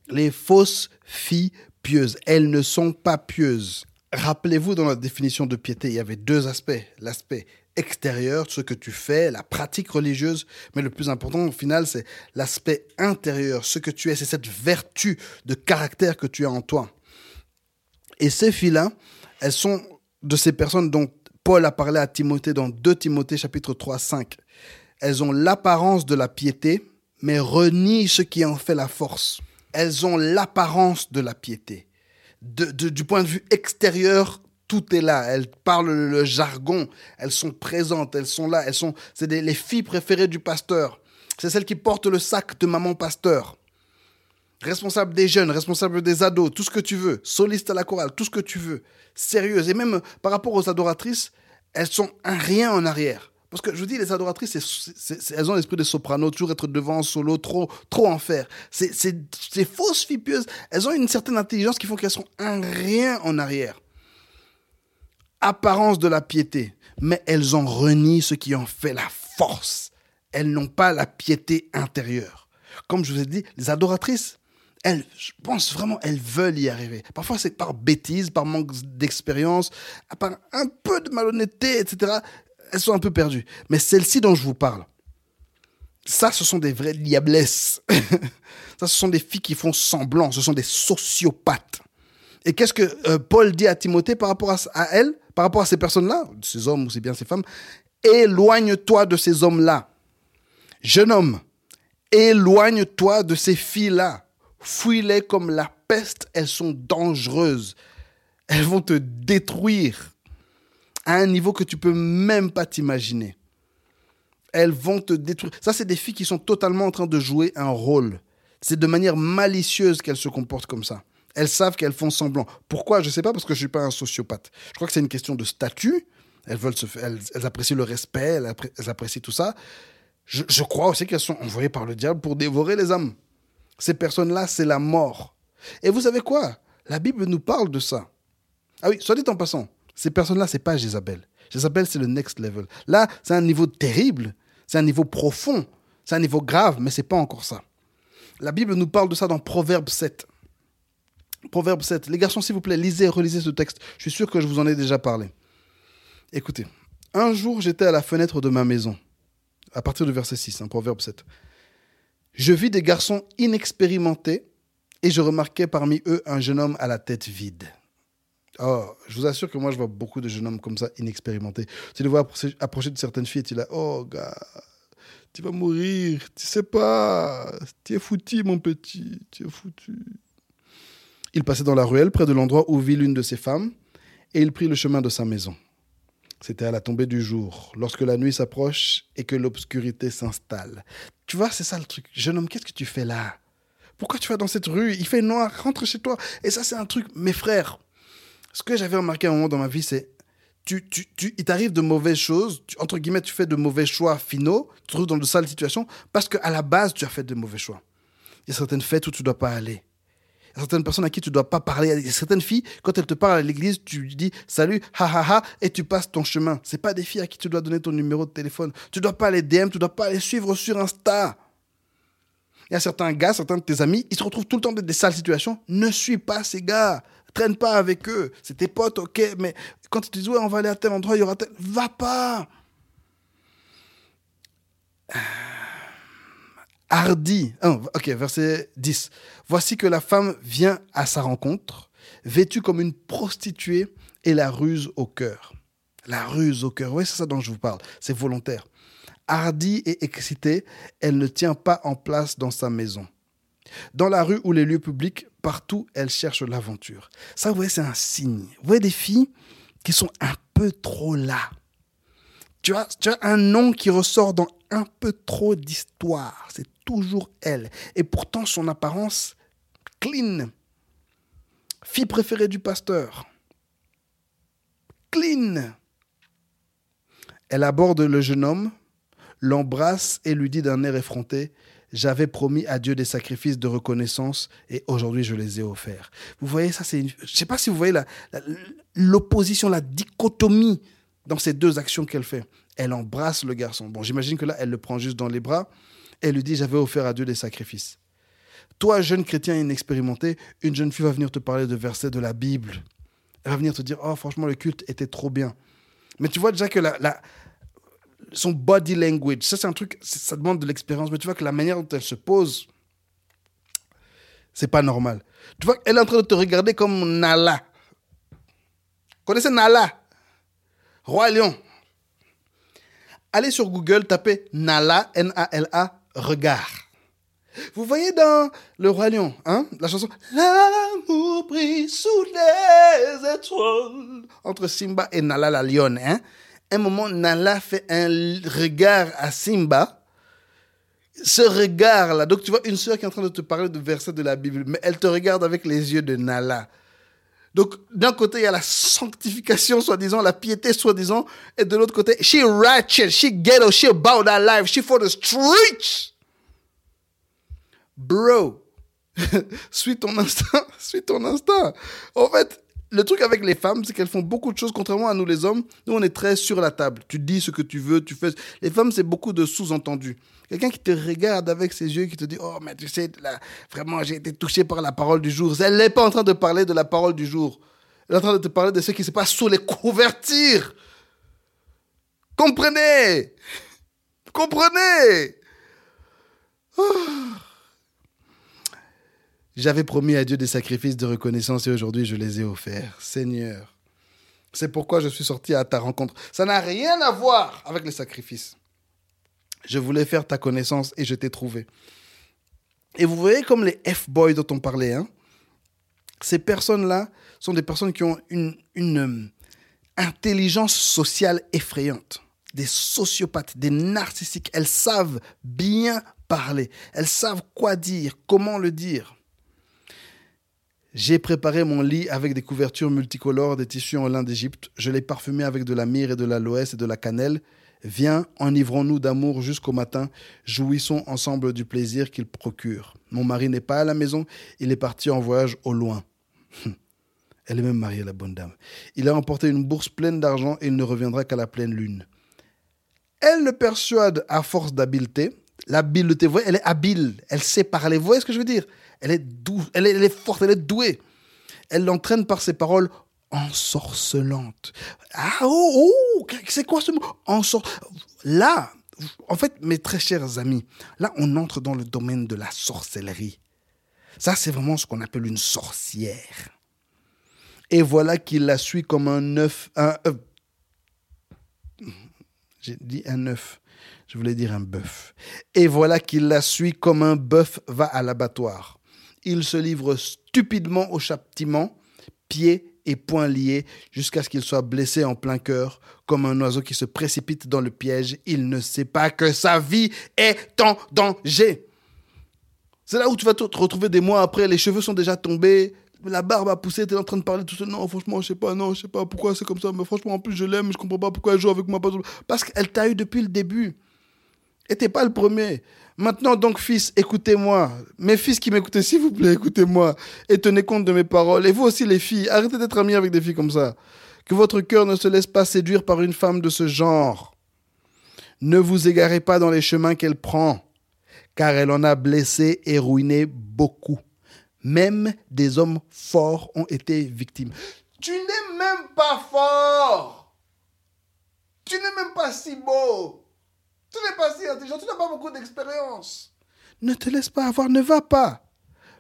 Les fausses filles pieuses. Elles ne sont pas pieuses. Rappelez-vous, dans la définition de piété, il y avait deux aspects. L'aspect extérieur, ce que tu fais, la pratique religieuse, mais le plus important au final, c'est l'aspect intérieur, ce que tu es, c'est cette vertu de caractère que tu as en toi. Et ces filles-là, elles sont de ces personnes dont Paul a parlé à Timothée dans 2 Timothée chapitre 3, 5. Elles ont l'apparence de la piété, mais renient ce qui en fait la force. Elles ont l'apparence de la piété. De- du point de vue extérieur, tout est là. Elles parlent le, jargon. Elles sont présentes. Elles sont là. Elles sont. C'est les filles préférées du pasteur. C'est celles qui portent le sac de maman pasteur. Responsable des jeunes, responsable des ados, tout ce que tu veux. Soliste à la chorale, tout ce que tu veux. Sérieuse. Et même par rapport aux adoratrices, elles sont un rien en arrière. Parce que je vous dis, les adoratrices, elles ont l'esprit des sopranos, toujours être devant solo, trop, trop en faire. C'est ces fausses filles elles ont une certaine intelligence qui font qu'elles sont un rien en arrière. Apparence de la piété, mais elles en renient ce qui en fait la force. Elles n'ont pas la piété intérieure. Comme je vous ai dit, les adoratrices, elles, je pense vraiment, elles veulent y arriver. Parfois, c'est par bêtise, par manque d'expérience, par un peu de malhonnêteté, etc. Elles sont un peu perdues. Mais celles-ci dont je vous parle, ça, ce sont des vraies diablesses. ça, ce sont des filles qui font semblant. Ce sont des sociopathes. Et qu'est-ce que euh, Paul dit à Timothée par rapport à, à elle, par rapport à ces personnes-là, ces hommes ou c'est bien ces femmes Éloigne-toi de ces hommes-là. Jeune homme, éloigne-toi de ces filles-là. Fuis-les comme la peste, elles sont dangereuses. Elles vont te détruire à un niveau que tu peux même pas t'imaginer. Elles vont te détruire. Ça, c'est des filles qui sont totalement en train de jouer un rôle. C'est de manière malicieuse qu'elles se comportent comme ça. Elles savent qu'elles font semblant. Pourquoi? Je ne sais pas parce que je ne suis pas un sociopathe. Je crois que c'est une question de statut. Elles, veulent se, elles, apprécient le respect, elles, elles apprécient tout ça. Je, je crois aussi qu'elles sont envoyées par le diable pour dévorer les âmes. Ces personnes-là, c'est la mort. Et vous savez quoi? La Bible nous parle de ça. Ah oui, soit dit en passant, ces personnes-là, c'est pas Jézabel. Jézabel, c'est le next level. Là, c'est un niveau terrible, c'est un niveau profond, c'est un niveau grave, mais c'est pas encore ça. La Bible nous parle de ça dans Proverbe 7. Proverbe 7. Les garçons, s'il vous plaît, lisez et relisez ce texte. Je suis sûr que je vous en ai déjà parlé. Écoutez, un jour, j'étais à la fenêtre de ma maison, à partir du verset 6, hein, Proverbe 7. Je vis des garçons inexpérimentés et je remarquais parmi eux un jeune homme à la tête vide. Oh, je vous assure que moi, je vois beaucoup de jeunes hommes comme ça, inexpérimentés. Tu les vois approcher de certaines filles et tu es là, oh, gars, tu vas mourir, tu sais pas, tu es foutu, mon petit, tu es foutu. Il passait dans la ruelle près de l'endroit où vit l'une de ses femmes et il prit le chemin de sa maison. C'était à la tombée du jour, lorsque la nuit s'approche et que l'obscurité s'installe. Tu vois, c'est ça le truc. Jeune homme, qu'est-ce que tu fais là? Pourquoi tu vas dans cette rue? Il fait noir, rentre chez toi. Et ça, c'est un truc, mes frères. Ce que j'avais remarqué à un moment dans ma vie, c'est tu, tu, tu, il t'arrive de mauvaises choses, entre guillemets, tu fais de mauvais choix finaux, tu te trouves dans de sales situations, parce qu'à la base, tu as fait de mauvais choix. Il y a certaines fêtes où tu ne dois pas aller certaines personnes à qui tu ne dois pas parler. Il y a certaines filles, quand elles te parlent à l'église, tu dis salut, ha ha ha, et tu passes ton chemin. C'est pas des filles à qui tu dois donner ton numéro de téléphone. Tu dois pas les DM, tu dois pas les suivre sur Insta. Il y a certains gars, certains de tes amis, ils se retrouvent tout le temps dans des sales situations. Ne suis pas ces gars. Traîne pas avec eux. C'est tes potes, ok, mais quand ils te disent ouais, on va aller à tel endroit, il y aura tel. Va pas hardi. ok, verset 10. Voici que la femme vient à sa rencontre, vêtue comme une prostituée et la ruse au cœur. La ruse au cœur, oui, c'est ça dont je vous parle, c'est volontaire. Hardie et excitée, elle ne tient pas en place dans sa maison. Dans la rue ou les lieux publics, partout, elle cherche l'aventure. Ça, vous voyez, c'est un signe. Vous voyez des filles qui sont un peu trop là. Tu as, tu as un nom qui ressort dans un peu trop d'histoire. C'est toujours elle. Et pourtant, son apparence clean. Fille préférée du pasteur. Clean. Elle aborde le jeune homme, l'embrasse et lui dit d'un air effronté J'avais promis à Dieu des sacrifices de reconnaissance et aujourd'hui je les ai offerts. Vous voyez, ça c'est. Une... Je ne sais pas si vous voyez l'opposition, la, dichotomie dans ces deux actions qu'elle fait. Elle embrasse le garçon. Bon, j'imagine que là, elle le prend juste dans les bras elle lui dit, j'avais offert à Dieu des sacrifices. Toi, jeune chrétien inexpérimenté, une jeune fille va venir te parler de versets de la Bible. Elle va venir te dire, oh franchement, le culte était trop bien. Mais tu vois déjà que la, son body language, ça c'est un truc, ça demande de l'expérience, mais tu vois que la manière dont elle se pose, c'est pas normal. Tu vois qu'elle est en train de te regarder comme Nala. Connaissez Nala? Roi Lion. Allez sur Google, tapez Nala, N-A-L-A, regard. Vous voyez dans Le Roi Lion, hein, la chanson L'amour brille sous les étoiles entre Simba et Nala la lionne. Hein. Un moment, Nala fait un regard à Simba. Ce regard-là, donc tu vois une sœur qui est en train de te parler de versets de la Bible, mais elle te regarde avec les yeux de Nala. Donc, d'un côté, il y a la sanctification, soi-disant, la piété, soi-disant, et de l'autre côté, she ratchet, she ghetto, she about that life, she for the streets. Bro, suis ton instinct, suis ton instinct. En fait, le truc avec les femmes, c'est qu'elles font beaucoup de choses, contrairement à nous les hommes. Nous, on est très sur la table. Tu dis ce que tu veux, tu fais. Les femmes, c'est beaucoup de sous-entendus. Quelqu'un qui te regarde avec ses yeux, qui te dit Oh, mais tu sais, là, vraiment, j'ai été touché par la parole du jour. Elle n'est pas en train de parler de la parole du jour. Elle est en train de te parler de ce qui se passe sous les couvertures. Comprenez Comprenez J'avais promis à Dieu des sacrifices de reconnaissance et aujourd'hui je les ai offerts. Seigneur, c'est pourquoi je suis sorti à ta rencontre. Ça n'a rien à voir avec les sacrifices. Je voulais faire ta connaissance et je t'ai trouvé. Et vous voyez comme les F-boys dont on parlait, hein, ces personnes-là sont des personnes qui ont une, euh, intelligence sociale effrayante. des sociopathes, des narcissiques. Elles savent bien parler. Elles savent quoi dire, comment le dire. J'ai préparé mon lit avec des couvertures multicolores, des tissus en lin d'Égypte. Je l'ai parfumé avec de la myrrhe et de l'aloès et de la cannelle. Viens, enivrons-nous d'amour jusqu'au matin, jouissons ensemble du plaisir qu'il procure. Mon mari n'est pas à la maison, il est parti en voyage au loin. Elle est même mariée, la bonne dame. Il a emporté une bourse pleine d'argent et il ne reviendra qu'à la pleine lune. Elle le persuade à force d'habileté. L'habileté, vous voyez, elle est habile, elle sait parler. Vous voyez ce que je veux dire? Elle est, douce, elle, est, forte, elle est douée. Elle l'entraîne par ses paroles ensorcelantes. Ah, oh, oh, c'est quoi ce mot? Ensor... Là, en fait, mes très chers amis, là, on entre dans le domaine de la sorcellerie. Ça, c'est vraiment ce qu'on appelle une sorcière. Et voilà qu'il la suit comme un œuf. J'ai dit un œuf. Je voulais dire un bœuf. Et voilà qu'il la suit comme un bœuf va à l'abattoir. Il se livre stupidement au châtiment, pieds et poings liés, jusqu'à ce qu'il soit blessé en plein cœur, comme un oiseau qui se précipite dans le piège. Il ne sait pas que sa vie est en danger. C'est là où tu vas te retrouver des mois après, les cheveux sont déjà tombés, la barbe a poussé, tu es en train de parler tout seul. Non, franchement, je sais pas, non, je sais pas pourquoi c'est comme ça, mais franchement, en plus, je l'aime, je comprends pas pourquoi elle joue avec moi. Parce qu'elle t'a eu depuis le début. Et t'es pas le premier. Maintenant, donc, fils, écoutez-moi. Mes fils qui m'écoutez, s'il vous plaît, écoutez-moi. Et tenez compte de mes paroles. Et vous aussi, les filles, arrêtez d'être amis avec des filles comme ça. Que votre cœur ne se laisse pas séduire par une femme de ce genre. Ne vous égarez pas dans les chemins qu'elle prend, car elle en a blessé et ruiné beaucoup. Même des hommes forts ont été victimes. Tu n'es même pas fort. Tu n'es même pas si beau. Tu n'es pas si intelligent, tu n'as pas beaucoup d'expérience. Ne te laisse pas avoir, ne va pas.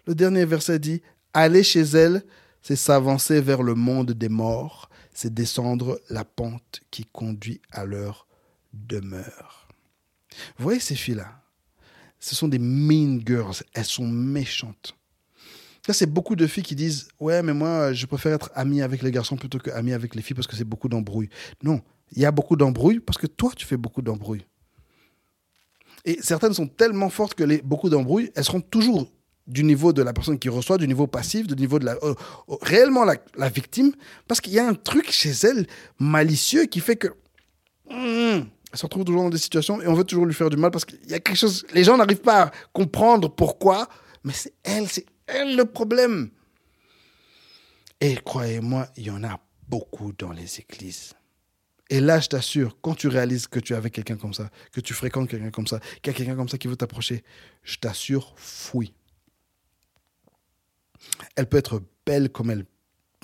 Le dernier verset dit, aller chez elle, c'est s'avancer vers le monde des morts, c'est descendre la pente qui conduit à leur demeure. Vous voyez ces filles-là? Ce sont des mean girls, elles sont méchantes. Ça, c'est beaucoup de filles qui disent Ouais, mais moi, je préfère être amie avec les garçons plutôt que amie avec les filles parce que c'est beaucoup d'embrouilles. Non, il y a beaucoup d'embrouilles parce que toi, tu fais beaucoup d'embrouilles. Et certaines sont tellement fortes que beaucoup d'embrouilles, elles seront toujours du niveau de la personne qui reçoit, du niveau passif, du niveau de la euh, euh, réellement la, victime, parce qu'il y a un truc chez elle malicieux qui fait que hmm, elle se retrouve toujours dans des situations et on veut toujours lui faire du mal parce qu'il y a quelque chose. Les gens n'arrivent pas à comprendre pourquoi, mais c'est elle, c'est elle le problème. Et croyez-moi, il y en a beaucoup dans les églises. Et là, je t'assure, quand tu réalises que tu es avec quelqu'un comme ça, que tu fréquentes quelqu'un comme ça, qu'il y a quelqu'un comme ça qui veut t'approcher, je t'assure, fouille. Elle peut être belle comme elle,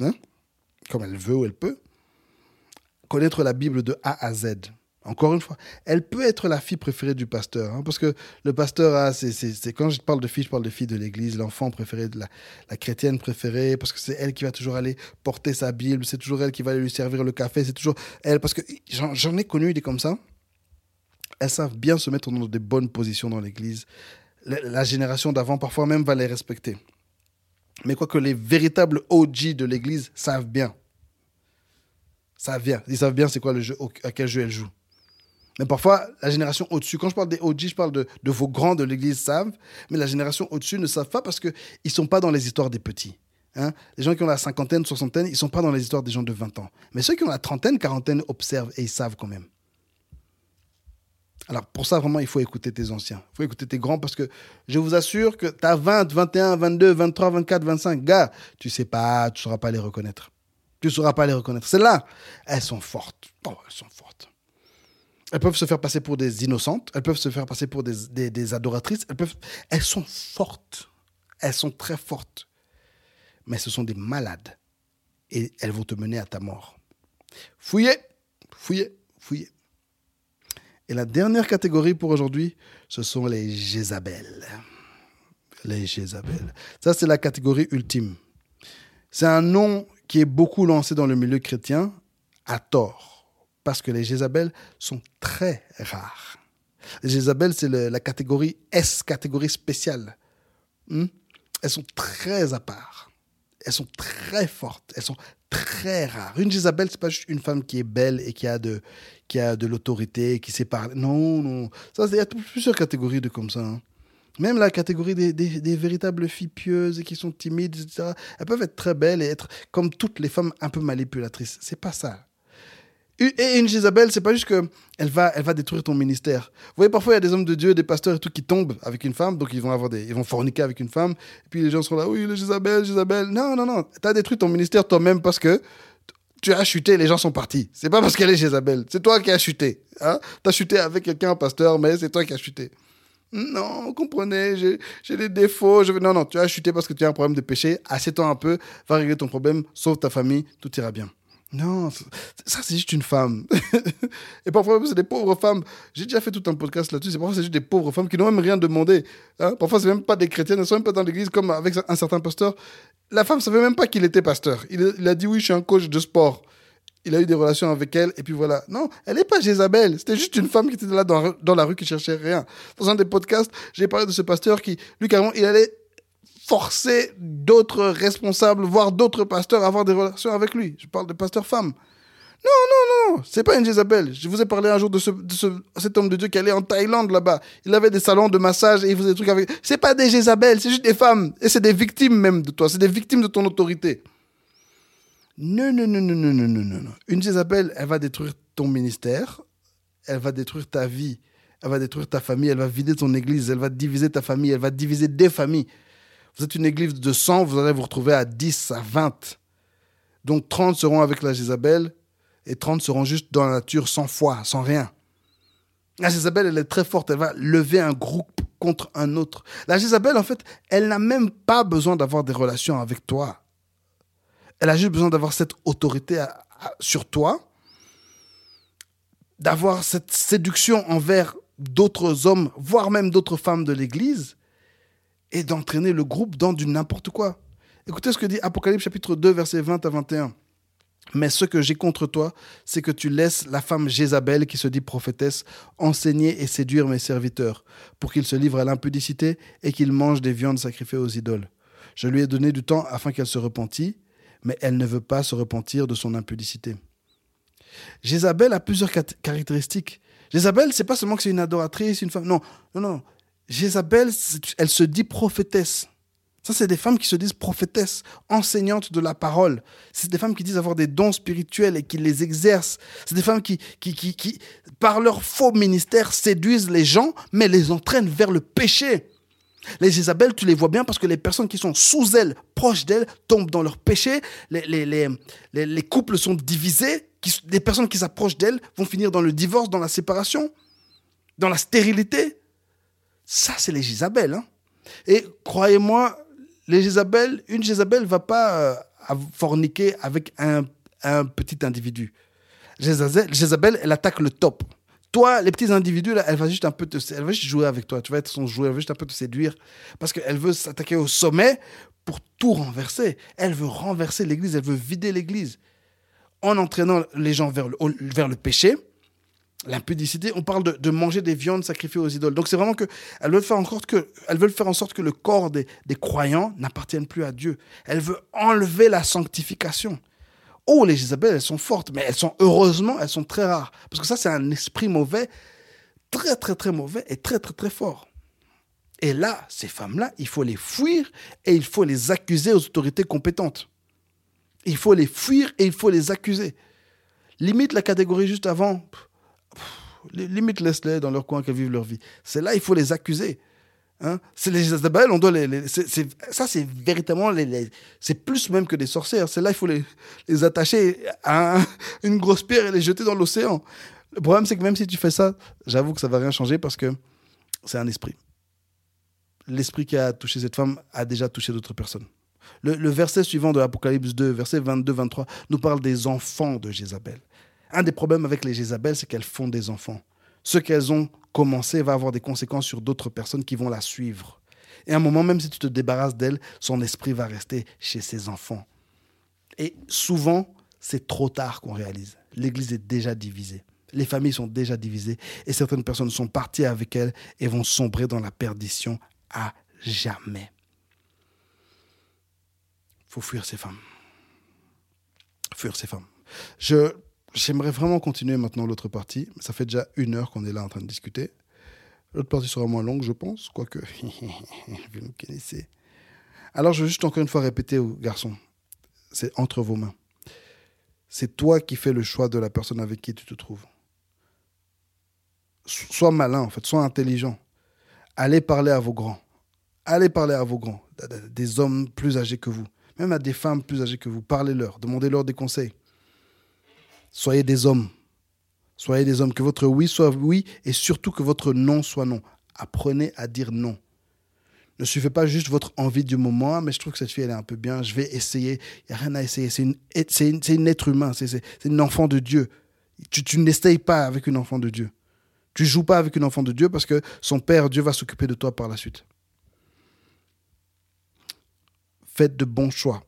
hein, comme elle veut ou elle peut. Connaître la Bible de A à Z. Encore une fois, elle peut être la fille préférée du pasteur, hein, parce que le pasteur c'est, quand je parle de fille, je parle de fille de l'Église, l'enfant préféré, la, chrétienne préférée, parce que c'est elle qui va toujours aller porter sa Bible, c'est toujours elle qui va aller lui servir le café, c'est toujours elle, parce que j'en, ai connu des comme ça. Elles savent bien se mettre dans des bonnes positions dans l'Église. La, génération d'avant, parfois même, va les respecter. Mais quoi que les véritables OG de l'Église savent bien. Savent bien. Ils savent bien c'est quoi le jeu, à quel jeu elles jouent. Mais parfois, la génération au-dessus, quand je parle des OG, je parle de, vos grands de l'Église savent, mais la génération au-dessus ne savent pas parce qu'ils ne sont pas dans les histoires des petits. Hein. Les gens qui ont la cinquantaine, soixantaine, ils ne sont pas dans les histoires des gens de 20 ans. Mais ceux qui ont la trentaine, quarantaine observent et ils savent quand même. Alors pour ça, vraiment, il faut écouter tes anciens. Il faut écouter tes grands parce que je vous assure que tu as 20, 21, 22, 23, 24, 25 gars, tu sais pas, tu ne sauras pas les reconnaître. Tu ne sauras pas les reconnaître. C'est là, elles sont fortes. Oh, elles sont fortes. Elles peuvent se faire passer pour des innocentes, elles peuvent se faire passer pour des, des, adoratrices, elles, peuvent, elles sont fortes, elles sont très fortes, mais ce sont des malades et elles vont te mener à ta mort. Fouillez, fouillez, fouillez. Et la dernière catégorie pour aujourd'hui, ce sont les Jézabel. Les Jézabel. Ça, c'est la catégorie ultime. C'est un nom qui est beaucoup lancé dans le milieu chrétien à tort parce que les Jézabel sont très rares. Les Jézabel, c'est la catégorie S, catégorie spéciale. Hmm? Elles sont très à part. Elles sont très fortes. Elles sont très rare. Une Jézabel, c'est pas juste une femme qui est belle et qui a de, qui a de l'autorité, qui sait parler. Non, non. Il y a plusieurs catégories de comme ça. hein. Même la catégorie des véritables filles pieuses et qui sont timides, etc. Elles peuvent être très belles et être comme toutes les femmes un peu manipulatrices. C'est pas ça. Et une Jézabel, c'est pas juste que elle va, elle va détruire ton ministère. Vous voyez, parfois, il y a des hommes de Dieu, des pasteurs et tout qui tombent avec une femme, donc ils vont avoir des, ils vont forniquer avec une femme, et puis les gens seront là, oui, le Jézabel, Jézabel. Non, non, non. T'as détruit ton ministère toi-même parce que tu as chuté, les gens sont partis. C'est pas parce qu'elle est Jézabel, c'est toi qui as chuté. Hein? T'as chuté avec quelqu'un, pasteur, mais c'est toi qui as chuté. Non, comprenez, j'ai des défauts. Je... Non, non, tu as chuté parce que tu as un problème de péché. Assieds-toi un peu, va régler ton problème, sauve ta famille, tout ira bien. Non, ça c'est juste une femme. Et parfois c'est des pauvres femmes. J'ai déjà fait tout un podcast là-dessus. C'est parfois c'est juste des pauvres femmes qui n'ont même rien demandé. Hein? Parfois c'est même pas des chrétiennes, elles sont même pas dans l'église comme avec un certain pasteur. La femme savait même pas qu'il était pasteur. Il, il a dit oui, je suis un coach de sport. Il a eu des relations avec elle et puis voilà. Non, elle n'est pas Jézabel. C'était juste une femme qui était là dans, dans la rue qui cherchait rien. Dans un des podcasts, j'ai parlé de ce pasteur qui, lui carrément, il allait forcer d'autres responsables, voire d'autres pasteurs à avoir des relations avec lui. Je parle de pasteur femme. Non, non, non, c'est pas une Jézabel. Je vous ai parlé un jour de, ce, de ce- cet homme de Dieu qui allait en Thaïlande là-bas. Il avait des salons de massage et il faisait des trucs avec. C'est pas des Jézabel, c'est juste des femmes. Et c'est des victimes même de toi. C'est des victimes de ton autorité. Non, non, non, non, non, non, non. non. Une Jézabel, elle va détruire ton ministère, elle va détruire ta vie, elle va détruire ta famille, elle va vider ton église, elle va diviser ta famille, elle va diviser des familles. Vous êtes une église de 100, vous allez vous retrouver à 10, à 20. Donc 30 seront avec la Jézabel et 30 seront juste dans la nature sans foi, sans rien. La Jézabel, elle est très forte, elle va lever un groupe contre un autre. La Jézabel, en fait, elle n'a même pas besoin d'avoir des relations avec toi. Elle a juste besoin d'avoir cette autorité sur toi, d'avoir cette séduction envers d'autres hommes, voire même d'autres femmes de l'Église, et d'entraîner le groupe dans du n'importe quoi. Écoutez ce que dit Apocalypse chapitre 2, versets 20 à 21. Mais ce que j'ai contre toi, c'est que tu laisses la femme Jézabel, qui se dit prophétesse, enseigner et séduire mes serviteurs, pour qu'ils se livrent à l'impudicité et qu'ils mangent des viandes sacrifiées aux idoles. Je lui ai donné du temps afin qu'elle se repentît, mais elle ne veut pas se repentir de son impudicité. Jézabel a plusieurs caractéristiques. Jézabel, c'est pas seulement que c'est une adoratrice, une femme. Non, non, non. Jézabel, elle se dit prophétesse. Ça, c'est des femmes qui se disent prophétesses, enseignantes de la parole. C'est des femmes qui disent avoir des dons spirituels et qui les exercent. C'est des femmes qui, qui, qui, par leur faux ministère, séduisent les gens, mais les entraînent vers le péché. Les Jézabel, tu les vois bien parce que les personnes qui sont sous elles, proches d'elles, tombent dans leur péché. Les, les, les, les, les couples sont divisés. Les personnes qui s'approchent d'elles vont finir dans le divorce, dans la séparation, dans la stérilité. Ça, c'est les Jézabel. hein. Et croyez-moi, les une Jézabel va pas euh, forniquer avec un, petit individu. Jézabel, elle attaque le top. Toi, les petits individus, là, elle va juste un peu elle va juste jouer avec toi. Tu vas être son jouet, elle va juste un peu te séduire parce qu'elle veut s'attaquer au sommet pour tout renverser. Elle veut renverser l'Église, elle veut vider l'Église en entraînant les gens vers le, vers le péché, l'impudicité. On parle de, manger des viandes sacrifiées aux idoles. Donc c'est vraiment que elles veulent faire en sorte que, elles veulent faire en sorte que le corps des, des croyants n'appartienne plus à Dieu. Elle veut enlever la sanctification. Oh, les Jézabel, elles sont fortes, mais elles sont heureusement, elles sont très rares. Parce que ça, c'est un esprit mauvais, très, très, très mauvais et très, très, très fort. Et là, ces femmes-là, il faut les fuir et il faut les accuser aux autorités compétentes. Il faut les fuir et il faut les accuser. Limite la catégorie juste avant. Limite laisse-les dans leur coin qu'elles vivent leur vie. C'est là il faut les accuser. Hein c'est les Jézabel, on doit les. ça, c'est véritablement. Les, c'est plus même que des sorcières. C'est là il faut les, les attacher à un- une grosse pierre et les jeter dans l'océan. Le problème, c'est que même si tu fais ça, j'avoue que ça va rien changer parce que c'est un esprit. L'esprit qui a touché cette femme a déjà touché d'autres personnes. Le, le verset suivant de Apocalypse 2, verset 22-23, nous parle des enfants de Jézabel. Un des problèmes avec les Jézabel, c'est qu'elles font des enfants. Ce qu'elles ont commencé va avoir des conséquences sur d'autres personnes qui vont la suivre. Et à un moment, même si tu te débarrasses d'elle, son esprit va rester chez ses enfants. Et souvent, c'est trop tard qu'on réalise. L'Église est déjà divisée. Les familles sont déjà divisées. Et certaines personnes sont parties avec elle et vont sombrer dans la perdition à jamais. faut fuir ces femmes. fuir ces femmes. Je, j'aimerais vraiment continuer maintenant l'autre partie. Ça fait déjà une heure qu'on est là en train de discuter. L'autre partie sera moins longue, je pense, quoique. vous me connaissez. Alors, je veux juste encore une fois répéter aux garçons c'est entre vos mains. C'est toi qui fais le choix de la personne avec qui tu te trouves. Sois malin, en fait, sois intelligent. Allez parler à vos grands. Allez parler à vos grands, des hommes plus âgés que vous, même à des femmes plus âgées que vous. Parlez-leur, demandez-leur des conseils. Soyez des hommes. Soyez des hommes. Que votre oui soit oui et surtout que votre non soit non. Apprenez à dire non. Ne suivez pas juste votre envie du moment, mais je trouve que cette fille, elle est un peu bien, je vais essayer. Il n'y a rien à essayer. C'est une, être humain, c'est une enfant de Dieu. Tu, n'essayes pas avec une enfant de Dieu. Tu joues pas avec une enfant de Dieu parce que son Père, Dieu, va s'occuper de toi par la suite. Faites de bons choix.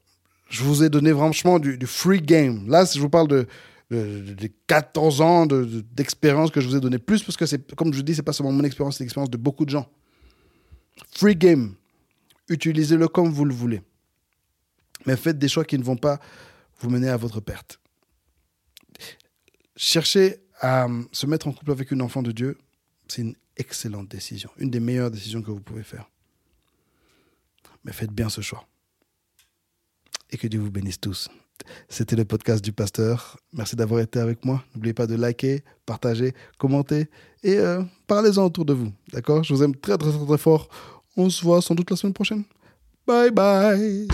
Je vous ai donné franchement du, free game. Là, je vous parle de, de, 14 ans d'expérience que je vous ai donné plus, parce que c'est, comme je dis, c'est pas seulement mon expérience, c'est l'expérience de beaucoup de gens. Free game. Utilisez-le comme vous le voulez. Mais faites des choix qui ne vont pas vous mener à votre perte. Cherchez à se mettre en couple avec une enfant de Dieu, c'est une excellente décision, une des meilleures décisions que vous pouvez faire. Mais faites bien ce choix. Et que Dieu vous bénisse tous. C'était le podcast du pasteur. Merci d'avoir été avec moi. N'oubliez pas de liker, partager, commenter et euh, parlez-en autour de vous. D'accord? Je vous aime très, très, très, très fort. On se voit sans doute la semaine prochaine. Bye bye